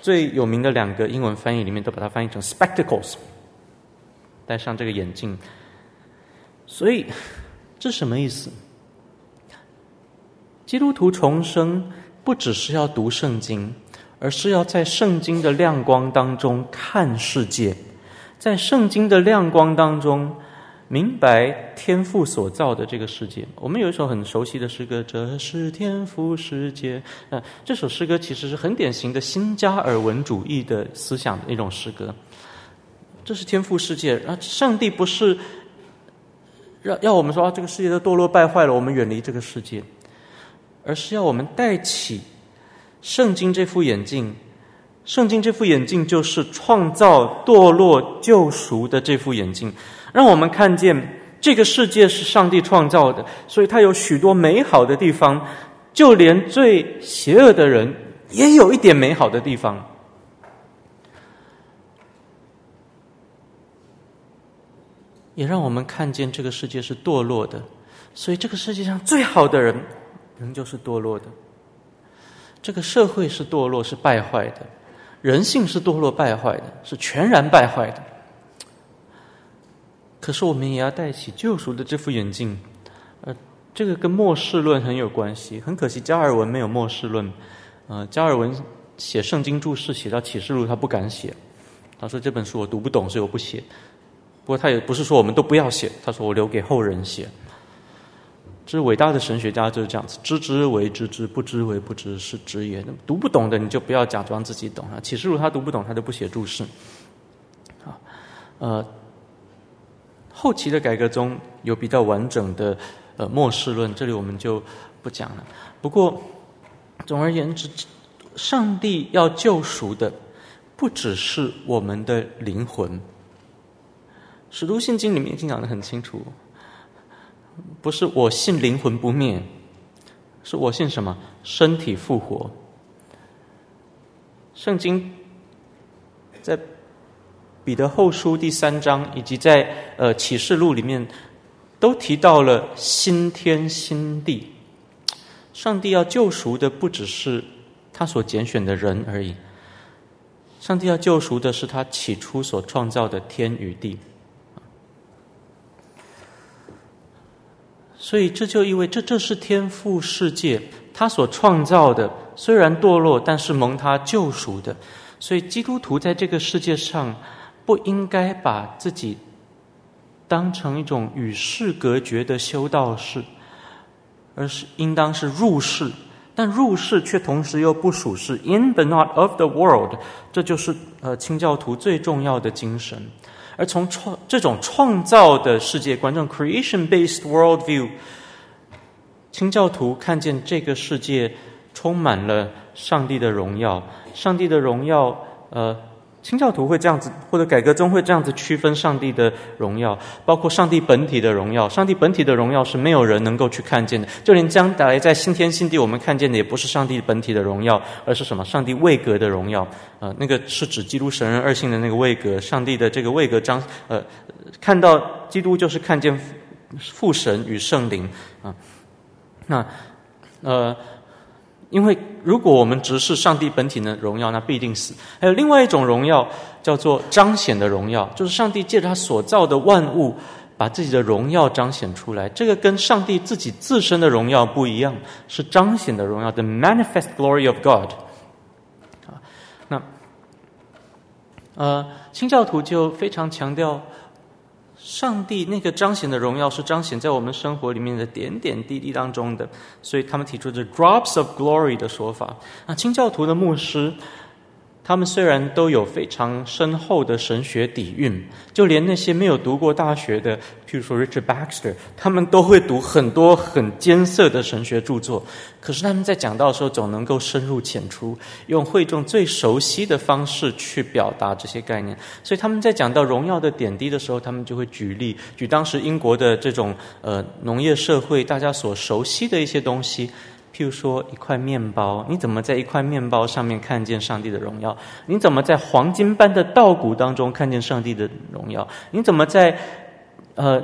最有名的两个英文翻译里面，都把它翻译成 spectacles，戴上这个眼镜。所以这什么意思？基督徒重生不只是要读圣经，而是要在圣经的亮光当中看世界。在圣经的亮光当中，明白天父所造的这个世界。我们有一首很熟悉的诗歌，《这是天父世界》。呃，这首诗歌其实是很典型的新加尔文主义的思想的一种诗歌。这是天赋世界，啊，上帝不是让要我们说啊，这个世界都堕落败坏了，我们远离这个世界，而是要我们戴起圣经这副眼镜。圣经这副眼镜就是创造、堕落、救赎的这副眼镜，让我们看见这个世界是上帝创造的，所以它有许多美好的地方，就连最邪恶的人也有一点美好的地方。也让我们看见这个世界是堕落的，所以这个世界上最好的人人就是堕落的，这个社会是堕落、是败坏的。人性是堕落败坏的，是全然败坏的。可是我们也要戴起救赎的这副眼镜，呃，这个跟末世论很有关系。很可惜，加尔文没有末世论。呃，加尔文写圣经注释写到启示录，他不敢写。他说这本书我读不懂，所以我不写。不过他也不是说我们都不要写，他说我留给后人写。这是伟大的神学家就是这样子，知之为知之，不知为不知，是知也。读不懂的你就不要假装自己懂啊。启示录他读不懂，他都不写注释。啊，呃，后期的改革中有比较完整的呃末世论，这里我们就不讲了。不过总而言之，上帝要救赎的不只是我们的灵魂，《使徒信经》里面已经讲得很清楚。不是我信灵魂不灭，是我信什么？身体复活。圣经在彼得后书第三章，以及在呃启示录里面，都提到了新天新地。上帝要救赎的不只是他所拣选的人而已，上帝要救赎的是他起初所创造的天与地。所以这就意味，这这是天赋世界，他所创造的，虽然堕落，但是蒙他救赎的。所以基督徒在这个世界上，不应该把自己当成一种与世隔绝的修道士，而是应当是入世，但入世却同时又不属世，in but not of the world。这就是呃清教徒最重要的精神。而从创这种创造的世界观，这种 creation-based worldview，清教徒看见这个世界充满了上帝的荣耀，上帝的荣耀，呃。清教徒会这样子，或者改革宗会这样子区分上帝的荣耀，包括上帝本体的荣耀。上帝本体的荣耀是没有人能够去看见的，就连将来在新天新地，我们看见的也不是上帝本体的荣耀，而是什么？上帝位格的荣耀。呃，那个是指基督神人二性的那个位格，上帝的这个位格彰。呃，看到基督就是看见父神与圣灵啊。那呃。因为如果我们直视上帝本体的荣耀，那必定死。还有另外一种荣耀，叫做彰显的荣耀，就是上帝借着他所造的万物，把自己的荣耀彰显出来。这个跟上帝自己自身的荣耀不一样，是彰显的荣耀，the manifest glory of God。啊，那呃，清教徒就非常强调。上帝那个彰显的荣耀是彰显在我们生活里面的点点滴滴当中的，所以他们提出这 “drops of glory” 的说法。那清教徒的牧师他们虽然都有非常深厚的神学底蕴，就连那些没有读过大学的，譬如说 Richard Baxter，他们都会读很多很艰涩的神学著作。可是他们在讲到的时候，总能够深入浅出，用会众最熟悉的方式去表达这些概念。所以他们在讲到荣耀的点滴的时候，他们就会举例，举当时英国的这种呃农业社会大家所熟悉的一些东西。譬如说一块面包，你怎么在一块面包上面看见上帝的荣耀？你怎么在黄金般的稻谷当中看见上帝的荣耀？你怎么在呃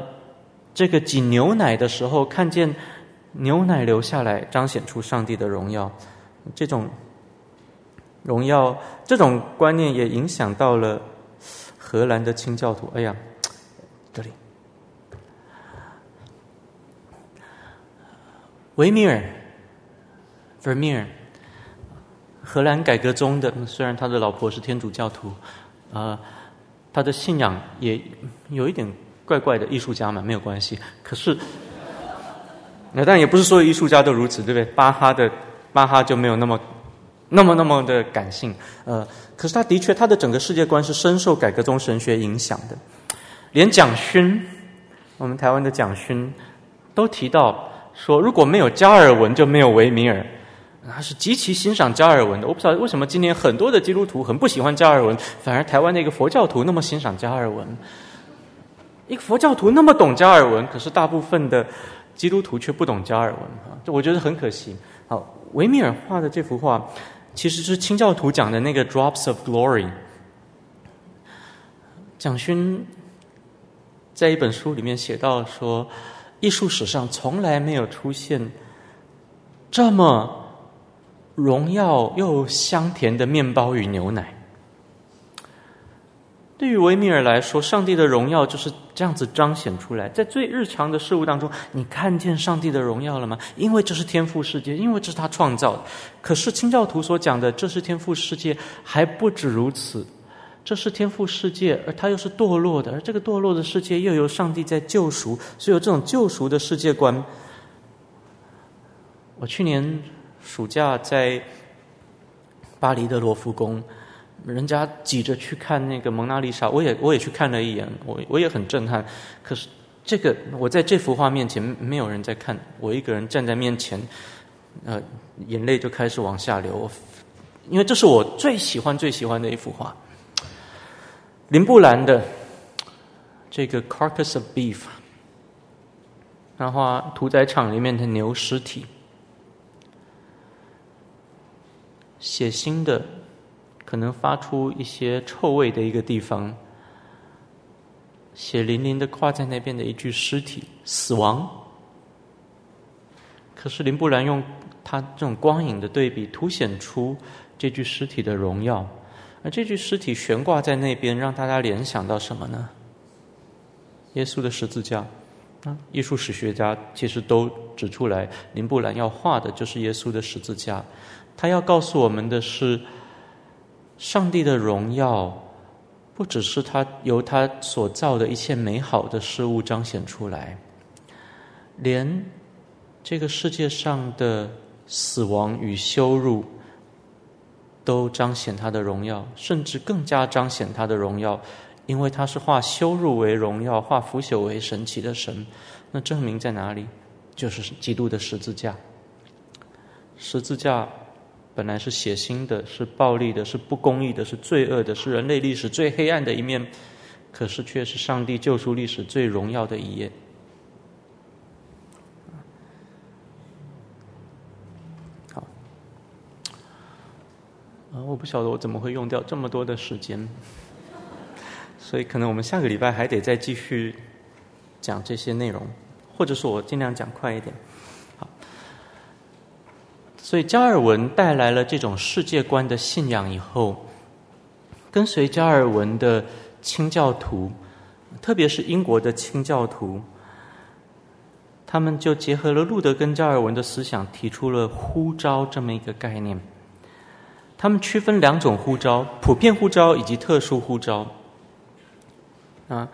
这个挤牛奶的时候看见牛奶流下来，彰显出上帝的荣耀？这种荣耀，这种观念也影响到了荷兰的清教徒。哎呀，这里，维米尔。Vermeer，荷兰改革中的，虽然他的老婆是天主教徒，呃，他的信仰也有一点怪怪的，艺术家嘛，没有关系。可是，那但也不是所有艺术家都如此，对不对？巴哈的巴哈就没有那么那么那么的感性，呃，可是他的确，他的整个世界观是深受改革宗神学影响的。连蒋勋，我们台湾的蒋勋，都提到说，如果没有加尔文，就没有维米尔。他是极其欣赏加尔文的，我不知道为什么今年很多的基督徒很不喜欢加尔文，反而台湾的一个佛教徒那么欣赏加尔文。一个佛教徒那么懂加尔文，可是大部分的基督徒却不懂加尔文啊，这我觉得很可惜。好，维米尔画的这幅画，其实是清教徒讲的那个 Drops of Glory。蒋勋在一本书里面写到说，艺术史上从来没有出现这么。荣耀又香甜的面包与牛奶，对于维米尔来说，上帝的荣耀就是这样子彰显出来。在最日常的事物当中，你看见上帝的荣耀了吗？因为这是天赋世界，因为这是他创造的。可是清教徒所讲的这是天赋世界，还不止如此。这是天赋世界，而他又是堕落的，而这个堕落的世界又由上帝在救赎，所以有这种救赎的世界观。我去年。暑假在巴黎的罗浮宫，人家挤着去看那个蒙娜丽莎，我也我也去看了一眼，我我也很震撼。可是这个我在这幅画面前没有人在看，我一个人站在面前，呃，眼泪就开始往下流，因为这是我最喜欢最喜欢的一幅画。林布兰的这个 Carcass of Beef，他画屠宰场里面的牛尸体。血腥的，可能发出一些臭味的一个地方，血淋淋的挂在那边的一具尸体死亡。可是林布兰用他这种光影的对比，凸显出这具尸体的荣耀。而这具尸体悬挂在那边，让大家联想到什么呢？耶稣的十字架。啊，艺术史学家其实都指出来，林布兰要画的就是耶稣的十字架。他要告诉我们的是，上帝的荣耀不只是他由他所造的一切美好的事物彰显出来，连这个世界上的死亡与羞辱都彰显他的荣耀，甚至更加彰显他的荣耀，因为他是化羞辱为荣耀、化腐朽为神奇的神。那证明在哪里？就是基督的十字架，十字架。本来是血腥的，是暴力的，是不公义的，是罪恶的，是人类历史最黑暗的一面，可是却是上帝救赎历史最荣耀的一页。好，啊，我不晓得我怎么会用掉这么多的时间，所以可能我们下个礼拜还得再继续讲这些内容，或者是我尽量讲快一点。所以加尔文带来了这种世界观的信仰以后，跟随加尔文的清教徒，特别是英国的清教徒，他们就结合了路德跟加尔文的思想，提出了呼召这么一个概念。他们区分两种呼召：普遍呼召以及特殊呼召。啊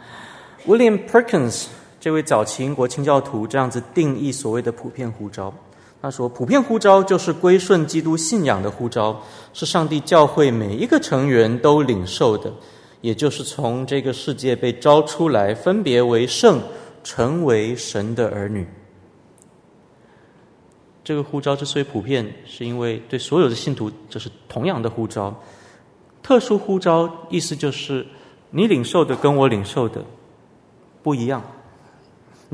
，William Perkins 这位早期英国清教徒这样子定义所谓的普遍呼召。他说：“普遍呼召就是归顺基督信仰的呼召，是上帝教会每一个成员都领受的，也就是从这个世界被招出来，分别为圣，成为神的儿女。这个呼召之所以普遍，是因为对所有的信徒这是同样的呼召。特殊呼召意思就是你领受的跟我领受的不一样。”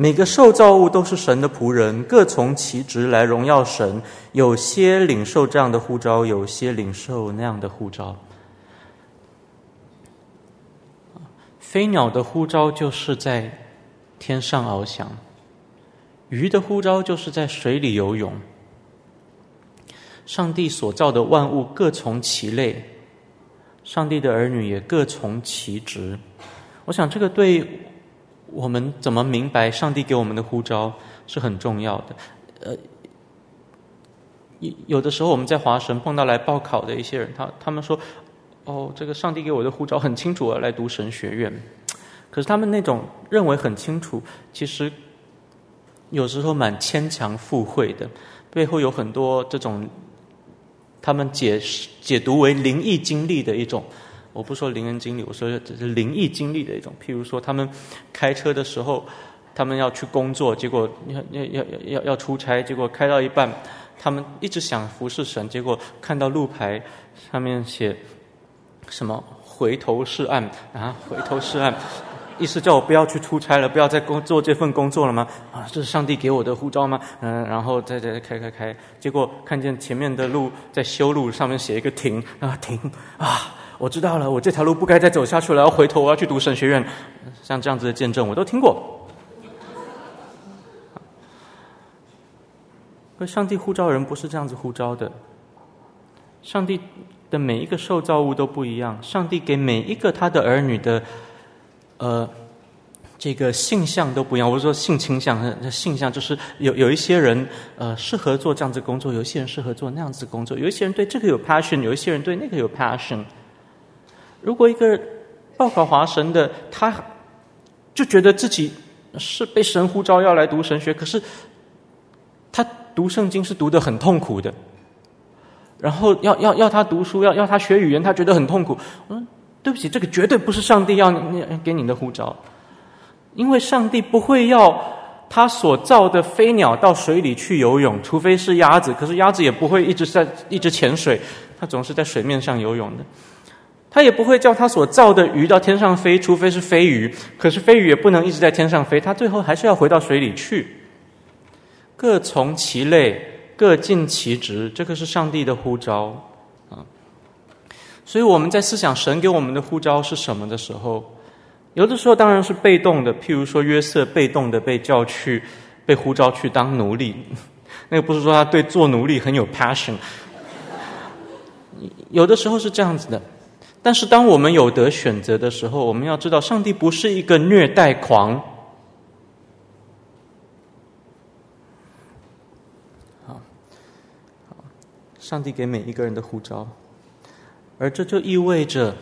每个受造物都是神的仆人，各从其职来荣耀神。有些领受这样的呼召，有些领受那样的呼召。飞鸟的呼召就是在天上翱翔，鱼的呼召就是在水里游泳。上帝所造的万物各从其类，上帝的儿女也各从其职。我想这个对。我们怎么明白上帝给我们的呼召是很重要的？呃，有有的时候我们在华神碰到来报考的一些人，他他们说：“哦，这个上帝给我的呼召很清楚，我要来读神学院。”可是他们那种认为很清楚，其实有时候蛮牵强附会的，背后有很多这种他们解释解读为灵异经历的一种。我不说灵恩经历，我说这是灵异经历的一种。譬如说，他们开车的时候，他们要去工作，结果要要要要要出差，结果开到一半，他们一直想服侍神，结果看到路牌上面写什么“回头是岸”啊，“回头是岸”，意思叫我不要去出差了，不要再工做这份工作了吗？啊，这是上帝给我的护照吗？嗯，然后再再开开开，结果看见前面的路在修路，上面写一个停啊停啊。我知道了，我这条路不该再走下去了，要回头，我要去读神学院。像这样子的见证，我都听过。可上帝呼召人不是这样子呼召的。上帝的每一个受造物都不一样，上帝给每一个他的儿女的，呃，这个性向都不一样。我是说性倾向，性向就是有有一些人呃适合做这样子工作，有一些人适合做那样子工作，有一些人对这个有 passion，有一些人对那个有 passion。如果一个报考华神的，他就觉得自己是被神呼召要来读神学，可是他读圣经是读得很痛苦的，然后要要要他读书，要要他学语言，他觉得很痛苦。嗯，对不起，这个绝对不是上帝要你给你的呼召，因为上帝不会要他所造的飞鸟到水里去游泳，除非是鸭子，可是鸭子也不会一直在一直潜水，它总是在水面上游泳的。他也不会叫他所造的鱼到天上飞，除非是飞鱼。可是飞鱼也不能一直在天上飞，它最后还是要回到水里去。各从其类，各尽其职，这个是上帝的呼召啊。所以我们在思想神给我们的呼召是什么的时候，有的时候当然是被动的，譬如说约瑟被动的被叫去，被呼召去当奴隶。那个不是说他对做奴隶很有 passion，有的时候是这样子的。但是，当我们有得选择的时候，我们要知道，上帝不是一个虐待狂。好，好，上帝给每一个人的呼召，而这就意味着，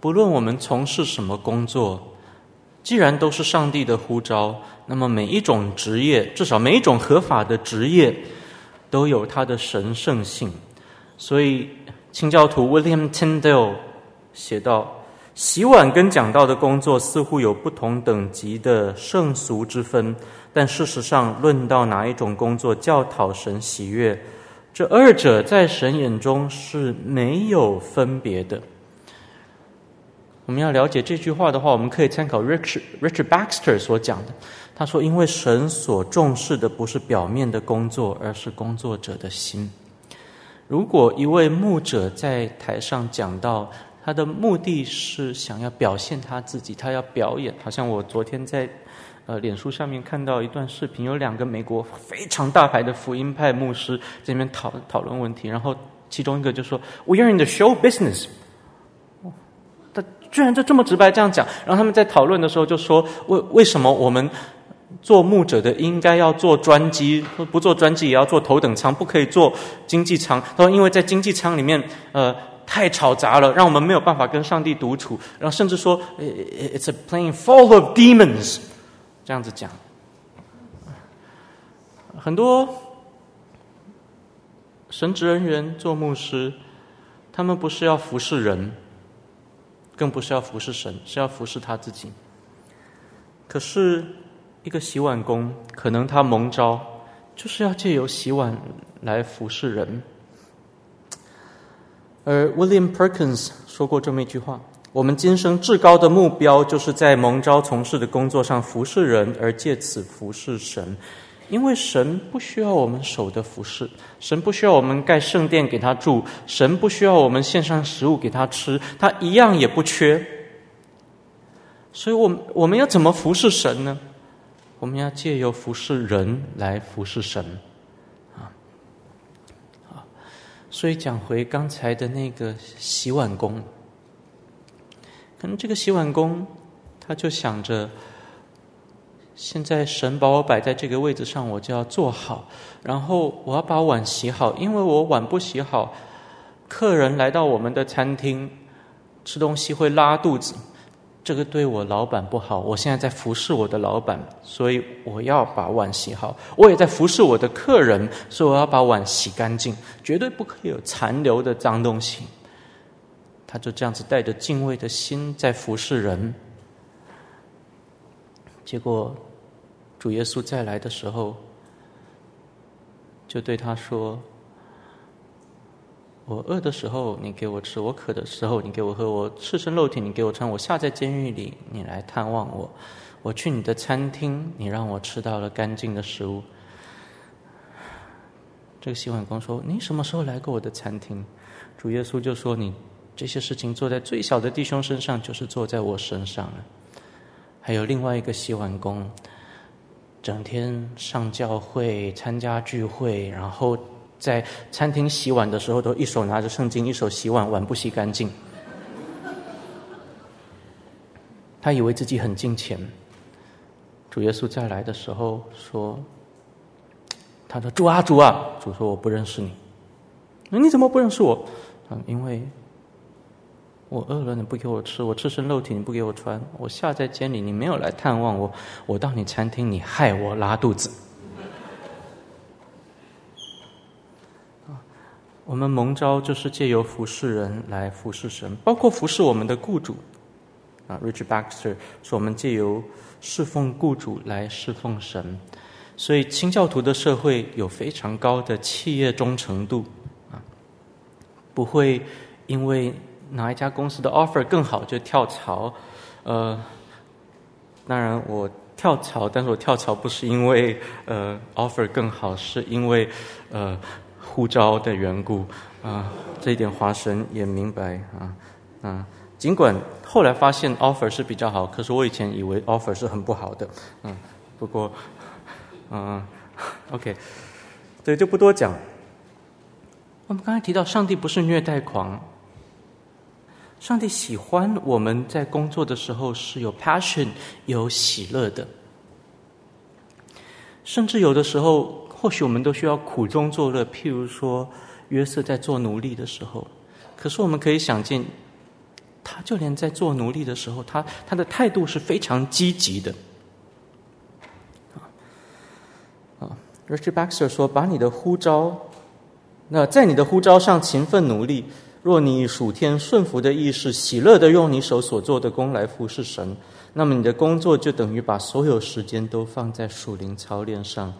不论我们从事什么工作，既然都是上帝的呼召，那么每一种职业，至少每一种合法的职业，都有它的神圣性。所以，清教徒 William Tyndale。写道，洗碗跟讲道的工作似乎有不同等级的圣俗之分，但事实上，论到哪一种工作较讨神喜悦，这二者在神眼中是没有分别的。我们要了解这句话的话，我们可以参考 Richard Richard Baxter 所讲的。他说：“因为神所重视的不是表面的工作，而是工作者的心。如果一位牧者在台上讲到，他的目的是想要表现他自己，他要表演。好像我昨天在呃脸书上面看到一段视频，有两个美国非常大牌的福音派牧师在那边讨讨论问题，然后其中一个就说：“We are in the show business。”他居然就这么直白这样讲。然后他们在讨论的时候就说：“为为什么我们做牧者的应该要坐专机，不坐专机也要坐头等舱，不可以坐经济舱？”他说：“因为在经济舱里面，呃。”太吵杂了，让我们没有办法跟上帝独处。然后甚至说，“It's a plane full of demons”，这样子讲。很多神职人员做牧师，他们不是要服侍人，更不是要服侍神，是要服侍他自己。可是，一个洗碗工，可能他蒙召，就是要借由洗碗来服侍人。而 William Perkins 说过这么一句话：“我们今生至高的目标，就是在蒙召从事的工作上服侍人，而借此服侍神。因为神不需要我们手的服侍，神不需要我们盖圣殿给他住，神不需要我们献上食物给他吃，他一样也不缺。所以，我们我们要怎么服侍神呢？我们要借由服侍人来服侍神。”所以讲回刚才的那个洗碗工，可能这个洗碗工他就想着，现在神把我摆在这个位置上，我就要做好，然后我要把碗洗好，因为我碗不洗好，客人来到我们的餐厅吃东西会拉肚子。这个对我老板不好，我现在在服侍我的老板，所以我要把碗洗好。我也在服侍我的客人，所以我要把碗洗干净，绝对不可以有残留的脏东西。他就这样子带着敬畏的心在服侍人。结果主耶稣再来的时候，就对他说。我饿的时候，你给我吃；我渴的时候，你给我喝；我赤身露体，你给我穿；我下在监狱里，你来探望我；我去你的餐厅，你让我吃到了干净的食物。这个洗碗工说：“你什么时候来过我的餐厅？”主耶稣就说：“你这些事情做在最小的弟兄身上，就是做在我身上了。”还有另外一个洗碗工，整天上教会、参加聚会，然后。在餐厅洗碗的时候，都一手拿着圣经，一手洗碗，碗不洗干净。他以为自己很金钱。主耶稣再来的时候说：“他说主啊主啊，主说我不认识你。那你怎么不认识我？嗯，因为我饿了你不给我吃，我赤身露体你不给我穿，我下在监里你没有来探望我，我到你餐厅你害我拉肚子。”我们蒙召就是借由服侍人来服侍神，包括服侍我们的雇主。啊，Richard Baxter 说，我们借由侍奉雇主来侍奉神。所以清教徒的社会有非常高的企业忠诚度啊，不会因为哪一家公司的 offer 更好就跳槽。呃，当然我跳槽，但是我跳槽不是因为呃 offer 更好，是因为呃。呼召的缘故啊，这一点华神也明白啊啊。尽管后来发现 offer 是比较好，可是我以前以为 offer 是很不好的。嗯，不过嗯，OK，对，就不多讲。我们刚才提到，上帝不是虐待狂，上帝喜欢我们在工作的时候是有 passion、有喜乐的，甚至有的时候。或许我们都需要苦中作乐，譬如说约瑟在做奴隶的时候。可是我们可以想见，他就连在做奴隶的时候，他他的态度是非常积极的。啊啊，Richard Baxter 说：“把你的呼召，那在你的呼召上勤奋努力。若你属天顺服的意识，喜乐的用你手所做的工来服侍神，那么你的工作就等于把所有时间都放在属灵操练上。”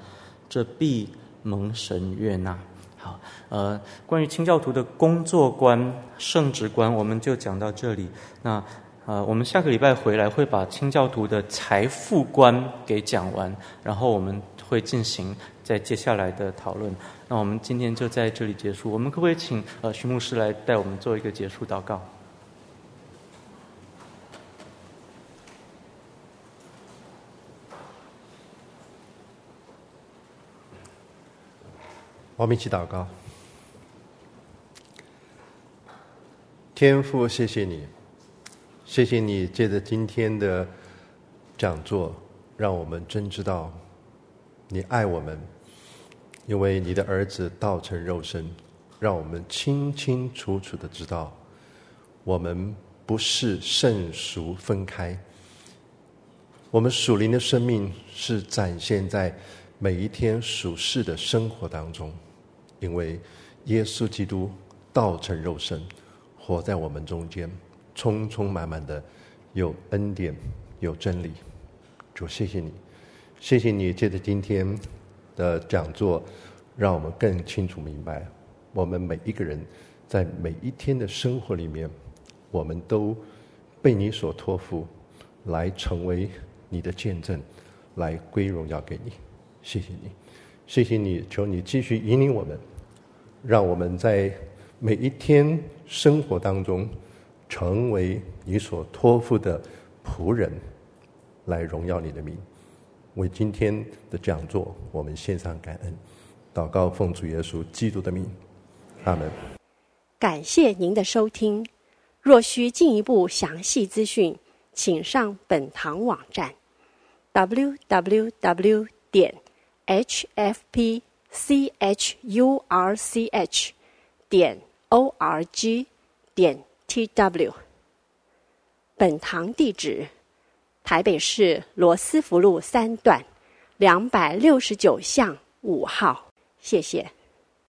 这必蒙神悦纳。好，呃，关于清教徒的工作观、圣职观，我们就讲到这里。那呃，我们下个礼拜回来会把清教徒的财富观给讲完，然后我们会进行在接下来的讨论。那我们今天就在这里结束。我们可不可以请呃徐牧师来带我们做一个结束祷告？我们一起祷告，天父，谢谢你，谢谢你借着今天的讲座，让我们真知道你爱我们，因为你的儿子道成肉身，让我们清清楚楚的知道，我们不是圣俗分开，我们属灵的生命是展现在每一天属世的生活当中。因为耶稣基督道成肉身，活在我们中间，充充满满的有恩典，有真理。主，谢谢你，谢谢你借着今天的讲座，让我们更清楚明白，我们每一个人在每一天的生活里面，我们都被你所托付，来成为你的见证，来归荣耀给你。谢谢你，谢谢你，求你继续引领我们，让我们在每一天生活当中，成为你所托付的仆人，来荣耀你的名。为今天的讲座，我们献上感恩，祷告奉主耶稣基督的名，阿门。感谢您的收听。若需进一步详细资讯，请上本堂网站：www 点 h f p。C h u r c h 点 o r g 点 tw。本堂地址：台北市罗斯福路三段两百六十九巷五号。谢谢。